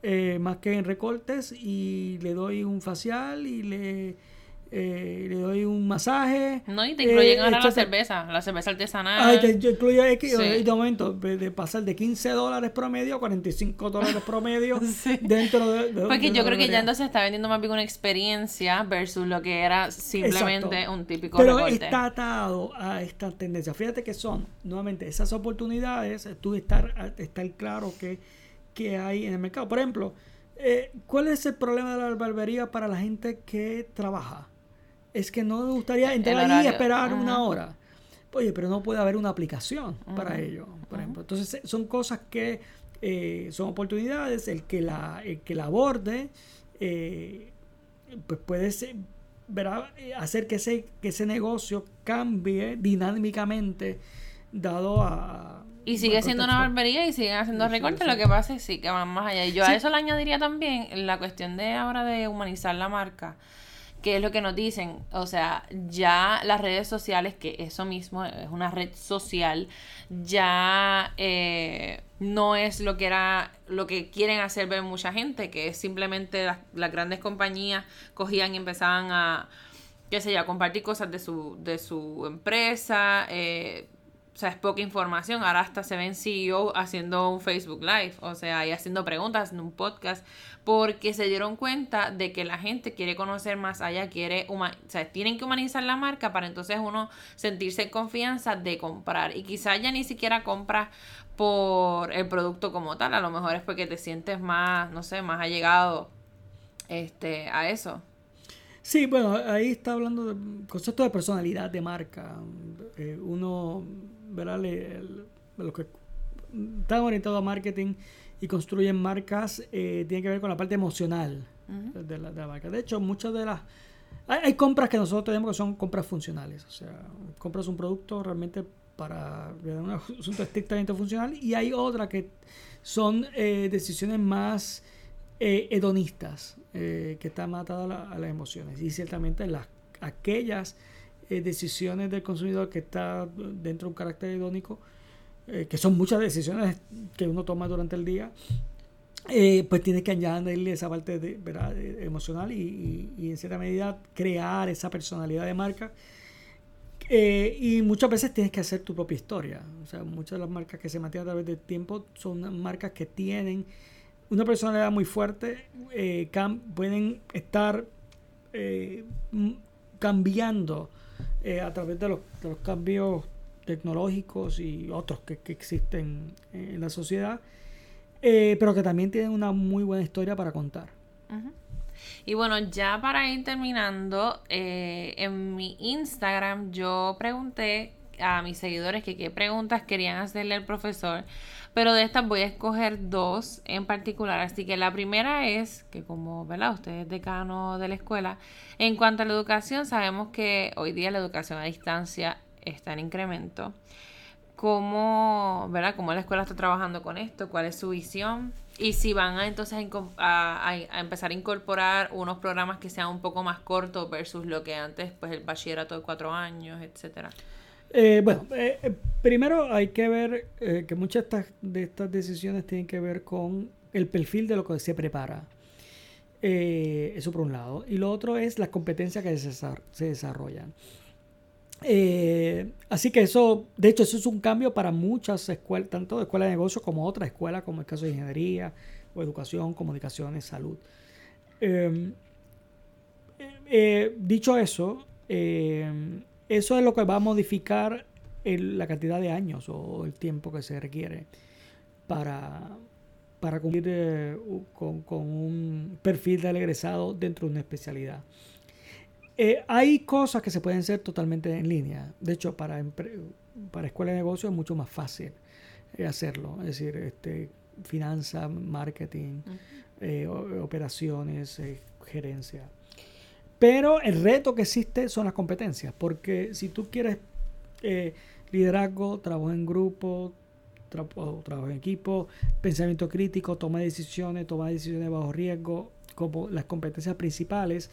eh, más que en recortes y le doy un facial y le eh, le doy un masaje. No, y te incluyen ahora la cerveza, la cerveza artesanal. Ay, te incluye X, sí. de momento, de pasar de 15 dólares promedio a 45 dólares promedio dentro de, Porque yo creo que ya entonces está vendiendo más bien una experiencia versus lo que era simplemente un típico Pero está atado a esta tendencia. Fíjate que son, nuevamente, esas oportunidades, tú estar, estar claro que, que hay en el mercado. Por ejemplo, eh, ¿cuál es el problema de la barbería para la gente que trabaja? Es que no me gustaría entrar ahí y esperar una hora. Oye, pero no puede haber una aplicación para ello, por ejemplo. Entonces, son cosas que eh, son oportunidades. El que la, que la aborde, eh, pues puede ser, hacer que ese, que ese negocio cambie dinámicamente dado a... Y sigue siendo una barbería y siguen haciendo recortes, lo que pasa es sí, que van más allá. Y yo a eso le añadiría también la cuestión de ahora de humanizar la marca que es lo que nos dicen, o sea, ya las redes sociales, que eso mismo es una red social, ya eh, no es lo que era, lo que quieren hacer ver mucha gente, que es simplemente las, grandes compañías cogían y empezaban a, qué sé yo, a compartir cosas de su, de su empresa, eh, o sea, es poca información. Ahora hasta se ven CEO haciendo un Facebook Live, o sea, y haciendo preguntas en un podcast, porque se dieron cuenta de que la gente quiere conocer más allá, quiere, o sea, tienen que humanizar la marca para entonces uno sentirse en confianza de comprar. Y quizás ya ni siquiera compras por el producto como tal, a lo mejor es porque te sientes más, no sé, más allegado este, a eso. Sí, bueno, ahí está hablando de concepto de personalidad de marca. Eh, uno ¿verdad? los que están orientados a marketing y construyen marcas eh, tiene que ver con la parte emocional de, la, marca. De hecho, muchas de las... Hay, compras que nosotros tenemos que son compras funcionales. O sea, compras un producto realmente para un asunto estrictamente funcional y hay otras que son eh, decisiones más eh, que están matadas a, las emociones. Y ciertamente las, aquellas eh, decisiones del consumidor que está dentro de un carácter hedónico, eh, que son muchas decisiones que uno toma durante el día, eh, pues tiene que añadirle esa parte de, ¿verdad? emocional y, y, en cierta medida crear esa personalidad de marca. y muchas veces tienes que hacer tu propia historia. O sea, muchas de las marcas que se mantienen a través del tiempo son marcas que tienen una personalidad muy fuerte, pueden estar cambiando eh, a través de los, cambios tecnológicos y otros que, existen en la sociedad, eh, pero que también tienen una muy buena historia para contar. Y bueno, ya para ir terminando, eh, en mi Instagram yo pregunté a mis seguidores que qué preguntas querían hacerle al profesor pero de estas voy a escoger dos en particular. Así que la primera es que como, ¿verdad? Usted es decano de la escuela. En cuanto a la educación, sabemos que hoy día la educación a distancia está en incremento. ¿Cómo, ¿verdad? ¿Cómo la escuela está trabajando con esto? ¿Cuál es su visión? Y si van a, entonces a, a, empezar a incorporar unos programas que sean un poco más cortos versus lo que antes, pues el bachillerato de cuatro años, etcétera. Eh, bueno, eh, eh, primero hay que ver que muchas de estas, decisiones tienen que ver con el perfil de lo que se prepara. eso por un lado. Y lo otro es las competencias que se, desarrollan. así que eso, de hecho, eso es un cambio para muchas escuelas, tanto de escuelas de negocios como otras escuelas, como el caso de ingeniería o educación, comunicaciones, salud. Dicho eso, eso es lo que va a modificar la cantidad de años o el tiempo que se requiere para, para cumplir eh, con, un perfil del egresado dentro de una especialidad. Eh, hay cosas que se pueden hacer totalmente en línea. De hecho, para, para escuela de negocios es mucho más fácil eh, hacerlo. Es decir, este, finanzas, marketing, operaciones, gerencia. Pero el reto que existe son las competencias, porque si tú quieres eh, liderazgo, trabajo en grupo, trabajo en equipo, pensamiento crítico, toma de decisiones, toma de decisiones bajo riesgo, como las competencias principales,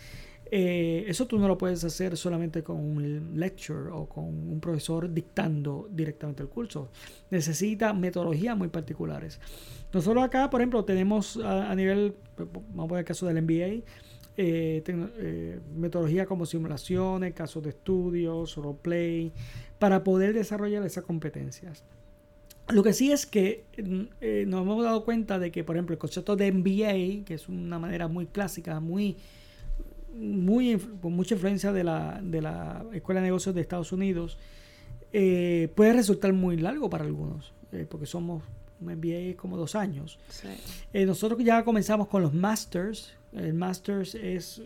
Eh, eso tú no lo puedes hacer solamente con un lecture o con un profesor dictando directamente el curso. Necesita metodologías muy particulares. Nosotros acá, por ejemplo, tenemos a, nivel, vamos a poner el caso del MBA, eh, eh, metodología como simulaciones, casos de estudios, roleplay, para poder desarrollar esas competencias. Lo que sí es que mm, nos hemos dado cuenta de que, por ejemplo, el concepto de MBA, que es una manera muy clásica, muy muy, con mucha influencia de la, de la Escuela de Negocios de Estados Unidos, eh, puede resultar muy largo para algunos, eh, porque somos un MBA como dos años. Eh, nosotros ya comenzamos con los Masters. El Masters es,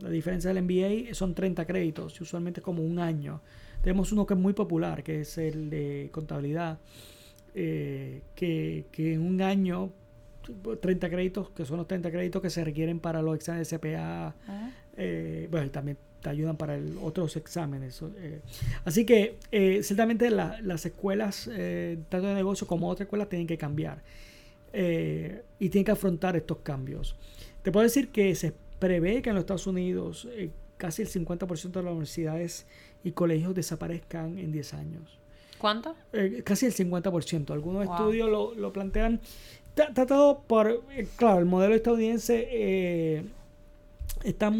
la diferencia del MBA, son 30 créditos, y usualmente como un año. Tenemos uno que es muy popular, que es el de contabilidad, que, que en un año 30 créditos, que son los 30 créditos que se requieren para los exámenes de CPA. Ah. Eh, bueno, y también te ayudan para otros exámenes. Eh. Así que eh, ciertamente las escuelas, tanto de negocio como otras escuelas, tienen que cambiar y tienen que afrontar estos cambios. Te puedo decir que se prevé que en los Estados Unidos casi el 50% de las universidades y colegios desaparezcan en 10 años. ¿Cuánto? casi el 50%. Algunos estudios lo, lo plantean tratado por, eh, claro, el modelo estadounidense eh, está,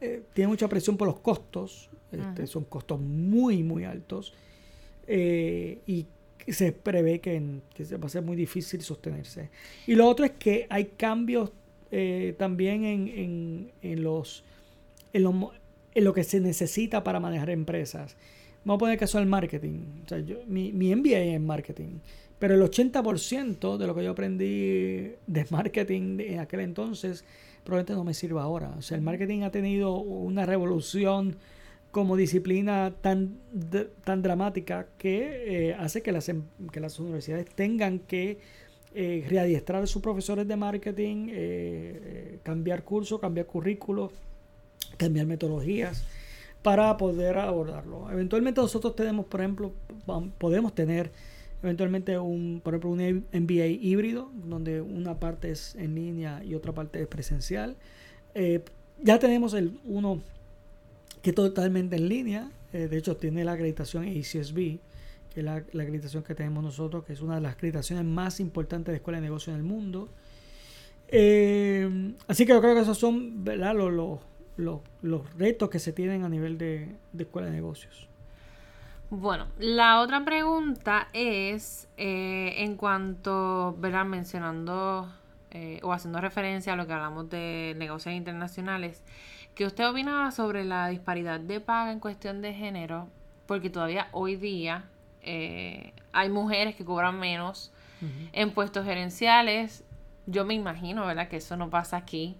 eh, tiene mucha presión por los costos, este, son costos muy, muy altos y se prevé que, va a ser muy difícil sostenerse. Y lo otro es que hay cambios también en, en, los, en, lo, en lo que se necesita para manejar empresas. Vamos a poner caso del marketing. O sea, yo, mi, mi MBA es en marketing. Pero el 80% de lo que yo aprendí de marketing en aquel entonces probablemente no me sirva ahora. O sea, el marketing ha tenido una revolución como disciplina tan, tan dramática que eh, hace que las, em, que las universidades tengan que eh, readiestrar a sus profesores de marketing, eh, eh, cambiar cursos, cambiar currículos, cambiar metodologías para poder abordarlo. Eventualmente nosotros tenemos, por ejemplo, podemos tener eventualmente un, por ejemplo, un MBA híbrido, donde una parte es en línea y otra parte es presencial. Eh, ya tenemos el uno que es totalmente en línea, de hecho tiene la acreditación ACSB, es la, acreditación que tenemos nosotros, que es una de las acreditaciones más importantes de escuela de negocio en el mundo. Eh, así que yo creo que esos son Los, los, los, retos que se tienen a nivel de, de escuela de negocios. Bueno, la otra pregunta es eh, en cuanto, ¿verdad? Mencionando eh, o haciendo referencia a lo que hablamos de negocios internacionales, ¿qué usted opinaba sobre la disparidad de paga en cuestión de género? Porque todavía hoy día eh, hay mujeres que cobran menos en puestos gerenciales. Yo me imagino, ¿verdad? Que eso no pasa aquí.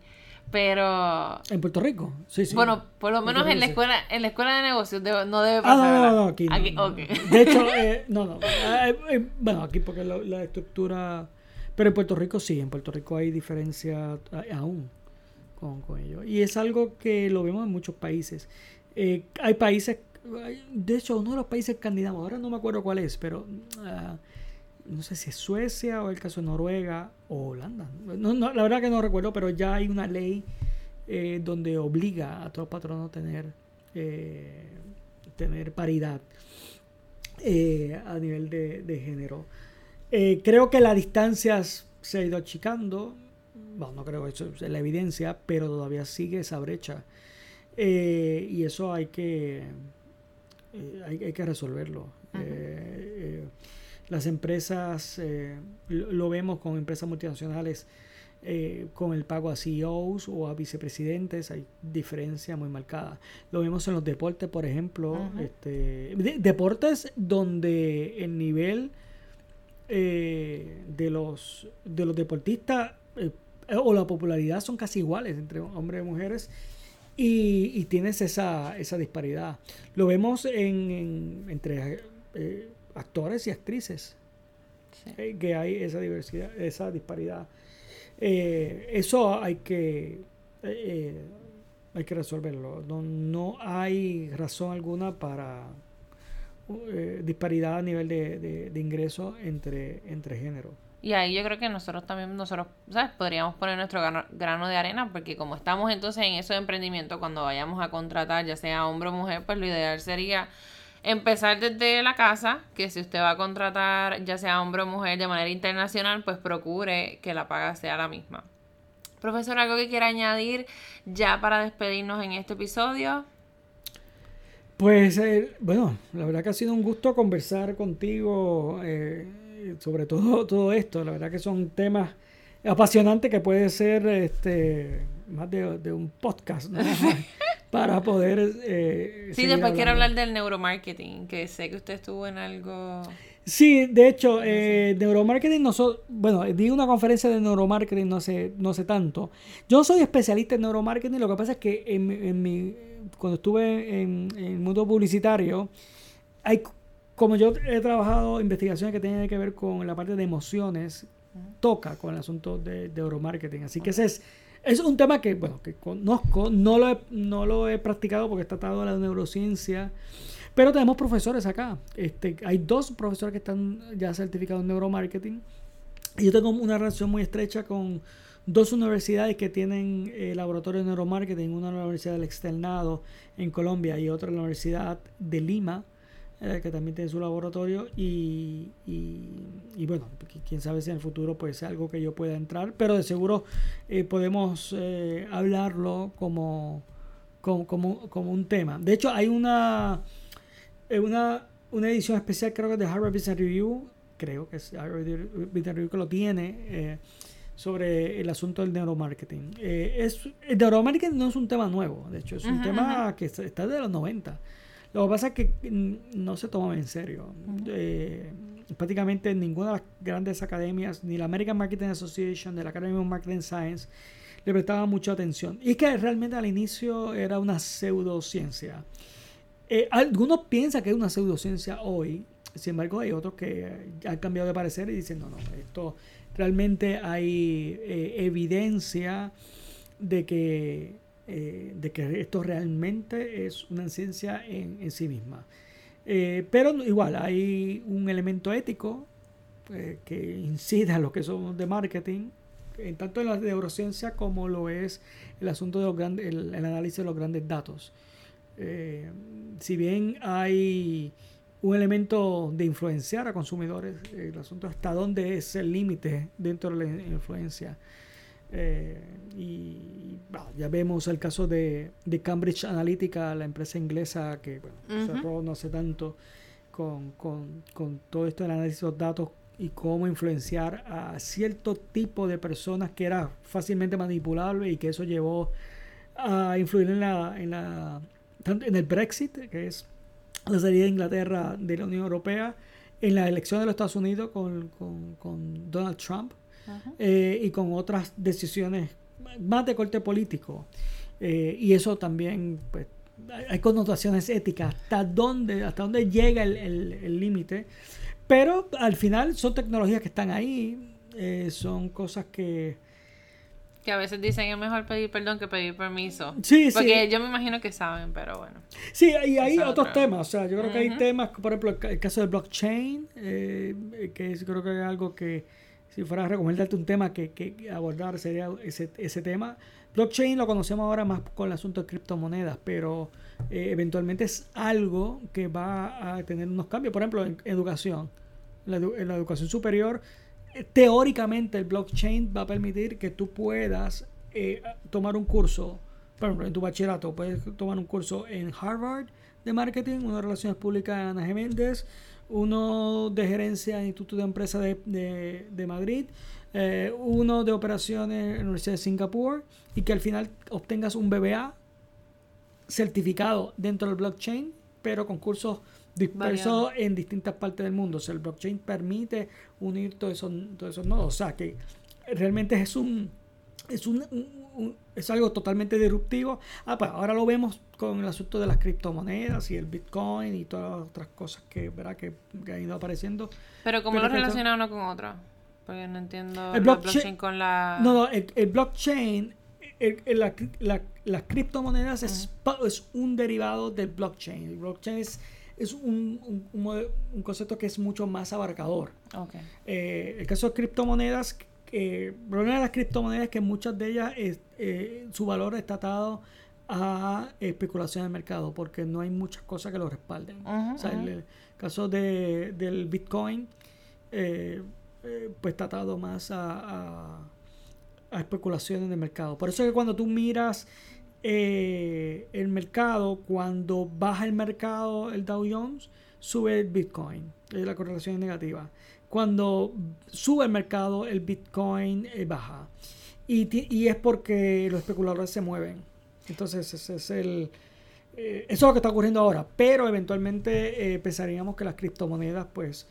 Pero. En Puerto Rico, sí, sí. Bueno, por lo menos en la escuela, en la escuela de negocios no debe pasar. Ah, no, no, no, aquí. No, De hecho, eh, no, no. Eh, eh, bueno, aquí porque la, estructura. Pero en Puerto Rico sí, en Puerto Rico hay diferencia aún con, con ello. Y es algo que lo vemos en muchos países. hay países. De hecho, uno de los países candidatos, ahora no me acuerdo cuál es, pero. Ah, no sé si es Suecia o el caso de Noruega o Holanda. La verdad que no recuerdo, pero ya hay una ley eh, donde obliga a todos los patronos a tener, eh, tener paridad eh, a nivel de, género. creo que las distancias se ha ido achicando. Bueno, no creo que eso es la evidencia, pero todavía sigue esa brecha. y eso hay que, hay, que resolverlo. Las empresas, eh, lo vemos con empresas multinacionales, eh, con el pago a CEOs o a vicepresidentes, hay diferencia muy marcada. Lo vemos en los deportes, por ejemplo, este, deportes donde el nivel eh, de, los, de los deportistas o la popularidad son casi iguales entre hombres y mujeres. Y, tienes esa, esa disparidad. Lo vemos en, entre actores y actrices. Eh, que hay esa diversidad, esa disparidad. Eh, eso hay que eh, hay que resolverlo. No, no, hay razón alguna para disparidad a nivel de, de, ingreso entre, entre géneros. Y ahí yo creo que nosotros también, nosotros, ¿sabes? Podríamos poner nuestro grano, de arena, porque como estamos entonces en eso de emprendimiento, cuando vayamos a contratar, ya sea hombre o mujer, pues lo ideal sería empezar desde la casa, que si usted va a contratar, ya sea hombre o mujer, de manera internacional, pues procure que la paga sea la misma. Profesor, ¿algo que quiera añadir ya para despedirnos en este episodio? Pues eh, bueno, la verdad que ha sido un gusto conversar contigo eh, sobre todo, todo esto. La verdad que son temas apasionantes que puede ser este más de, un podcast para poder... Eh, sí, después quiero hablar del neuromarketing, que sé que usted estuvo en algo... Sí, de hecho, eh, neuromarketing, no bueno, di una conferencia de neuromarketing no sé, no sé tanto. Yo soy especialista en neuromarketing, lo que pasa es que en, en mi, cuando estuve en, el mundo publicitario, hay, como yo he trabajado investigaciones que tienen que ver con la parte de emociones, toca con el asunto de, neuromarketing. Así que ese es, es un tema que, bueno, que conozco, no lo he, no lo he practicado porque está tratado la neurociencia. Pero tenemos profesores acá. Este, hay dos profesores que están ya certificados en neuromarketing. Y yo tengo una relación muy estrecha con dos universidades que tienen eh, laboratorio de neuromarketing. Una en la Universidad del Externado en Colombia y otra en la Universidad de Lima, eh, que también tiene su laboratorio. Y, y, bueno, quién sabe si en el futuro puede ser algo que yo pueda entrar. Pero de seguro eh, podemos hablarlo como, como, como, como un tema. De hecho, hay una una, una edición especial, creo que de Harvard Business Review, creo que es Harvard Business Review que lo tiene, eh, sobre el asunto del neuromarketing. Eh, es, el neuromarketing no es un tema nuevo, de hecho, es un tema que está de los 90. Lo que pasa es que no se toma en serio. Eh, prácticamente ninguna de las grandes academias, ni la American Marketing Association, ni la Academy of Marketing Science, le prestaba mucha atención. Y es que realmente al inicio era una pseudociencia. Eh, algunos piensan que es una pseudociencia hoy, sin embargo hay otros que han cambiado de parecer y dicen, no, no, esto realmente hay eh, evidencia de que, eh, de que esto realmente es una ciencia en, sí misma. pero igual hay un elemento ético que incide a lo que somos de marketing, en tanto en la neurociencia como lo es el asunto de los grandes, el análisis de los grandes datos. Eh, si bien hay un elemento de influenciar a consumidores, el asunto hasta dónde es el límite dentro de la influencia. Eh, y ya vemos el caso de, Cambridge Analytica, la empresa inglesa que cerró no hace tanto con, todo esto del análisis de los datos y cómo influenciar a cierto tipo de personas que era fácilmente manipulable y que eso llevó a influir en la en el Brexit, que es la salida de Inglaterra de la Unión Europea, en la elección de los Estados Unidos con, Donald Trump eh, y con otras decisiones más de corte político. Eh, y eso también, pues, hay connotaciones éticas, hasta dónde, hasta dónde llega el límite. Pero al final son tecnologías que están ahí, eh, son cosas que que a veces dicen es mejor pedir perdón que pedir permiso. Sí, Porque yo me imagino que saben, pero bueno. Sí, y hay otros temas. O sea, yo creo que hay temas, por ejemplo, el caso del blockchain, eh, que es, creo que es algo que, si fuera a recomendarte un tema que, abordar, sería ese, tema. Blockchain lo conocemos ahora más con el asunto de criptomonedas, pero eh, eventualmente es algo que va a tener unos cambios. Por ejemplo, en educación. en la educación superior teóricamente el blockchain va a permitir que tú puedas eh, tomar un curso, por ejemplo, en tu bachillerato, puedes tomar un curso en Harvard de marketing, uno de relaciones públicas de Ana Geméndez, uno de gerencia en Instituto de Empresa de, Madrid, eh, uno de operaciones en la Universidad de Singapur y que al final obtengas un BBA certificado dentro del blockchain, pero con cursos dispersos en distintas partes del mundo. O sea, el blockchain permite unir todos esos, todos esos nodos. O sea, que realmente es un es un, es algo totalmente disruptivo. Ah, pues ahora lo vemos con el asunto de las criptomonedas y el Bitcoin y todas las otras cosas que, ¿verdad? que, han ido apareciendo. Pero ¿cómo lo relaciona uno con otra? Porque no entiendo el blockchain, con la... No, no, el, blockchain, las criptomonedas es, es un derivado del blockchain. El blockchain es es un, un, concepto que es mucho más abarcador. Eh, el caso de criptomonedas, el problema de las criptomonedas es que muchas de ellas, eh, su valor está atado a especulación de mercado, porque no hay muchas cosas que lo respalden. o sea, el, caso de, del Bitcoin, eh, pues está atado más a, a, a especulaciones de mercado. Por eso es que cuando tú miras eh, el mercado, cuando baja el mercado, el Dow Jones, sube el Bitcoin. la correlación es negativa. Cuando sube el mercado, el Bitcoin eh, baja. Y, es porque los especuladores se mueven. Entonces, ese es el. Eh, eso es lo que está ocurriendo ahora. Pero eventualmente pensaríamos que las criptomonedas, pues.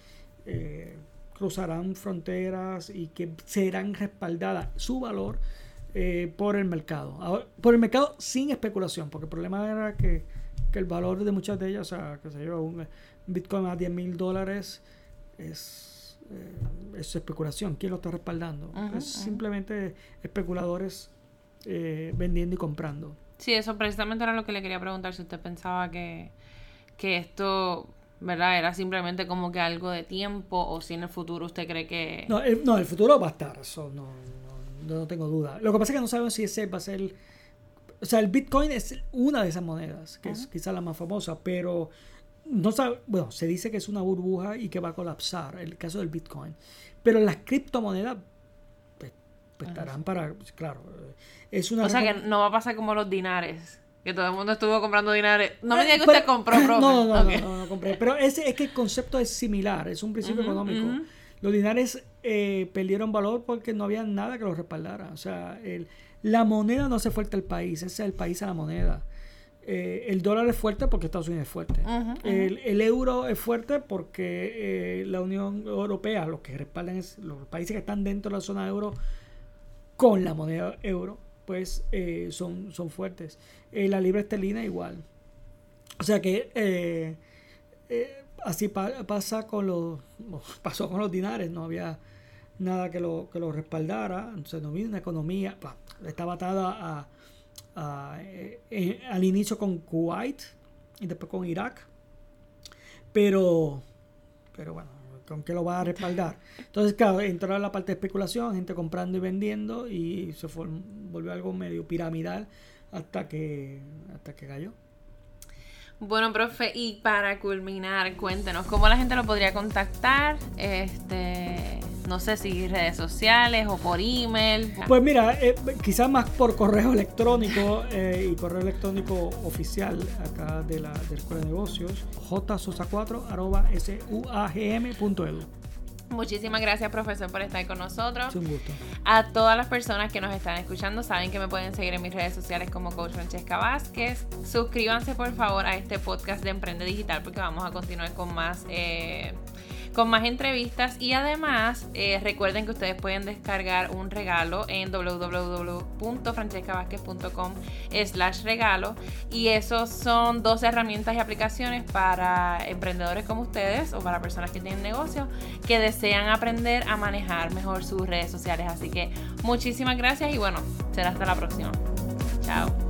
cruzarán fronteras y que serán respaldadas su valor eh, por el mercado. por el mercado sin especulación, porque el problema era que, el valor de muchas de ellas, o sea, que se lleva un Bitcoin a 10 mil dólares, es, eh, es especulación. ¿Quién lo está respaldando? es simplemente especuladores eh, vendiendo y comprando. Sí, eso precisamente era lo que le quería preguntar, si usted pensaba que, que esto ¿verdad? Era simplemente como que algo de tiempo o si en el futuro usted cree que... No, el, no, el futuro va a estar, eso no, no tengo duda. Lo que pasa es que no sabemos si ese va a ser... O sea, el Bitcoin es una de esas monedas, que es quizá la más famosa, pero no sabe, bueno, se dice que es una burbuja y que va a colapsar, el caso del Bitcoin. Pero las criptomonedas pues, pues estarán para, pues, claro, es una... O sea, que no va a pasar como los dinares. Que todo el mundo estuvo comprando dinares. No me diga que usted compró, profe. No, no, no, no, compré. Pero ese, es que el concepto es similar, es un principio económico. Los dinares eh, perdieron valor porque no había nada que los respaldara. O sea, el, la moneda no hace fuerte el país, ese es el país a la moneda. Eh, el dólar es fuerte porque Estados Unidos es fuerte. El, euro es fuerte porque eh, la Unión Europea, los que respaldan es, los países que están dentro de la zona euro con la moneda euro, pues son, son fuertes. la libra esterlina igual. O sea que así pasa con los pasó con los dinares no había nada que lo, que lo respaldara entonces no había una economía estaba atada a, eh, al inicio con Kuwait y después con Irak pero pero bueno ¿con qué lo va a respaldar? Entonces, claro, entró la parte de especulación, gente comprando y vendiendo, y se volvió algo medio piramidal hasta que, hasta que cayó. Bueno, profe, y para culminar, cuéntenos cómo la gente lo podría contactar, este, no sé si redes sociales o por email. Pues mira, eh, quizás más por correo electrónico eh, y correo electrónico oficial acá de la, de Escuela de Negocios, jsosa4 arroba suagm.edu. Muchísimas gracias, profesor, por estar con nosotros. un gusto. A todas las personas que nos están escuchando, saben que me pueden seguir en mis redes sociales como Coach Francesca Vázquez. Suscríbanse, por favor, a este podcast de Emprende Digital porque vamos a continuar con más. Eh, con más entrevistas y además eh, recuerden que ustedes pueden descargar un regalo en www.francescavázquez.com slash regalo y esos son dos herramientas y aplicaciones para emprendedores como ustedes o para personas que tienen negocios que desean aprender a manejar mejor sus redes sociales. Así que muchísimas gracias y bueno será hasta la próxima. Chao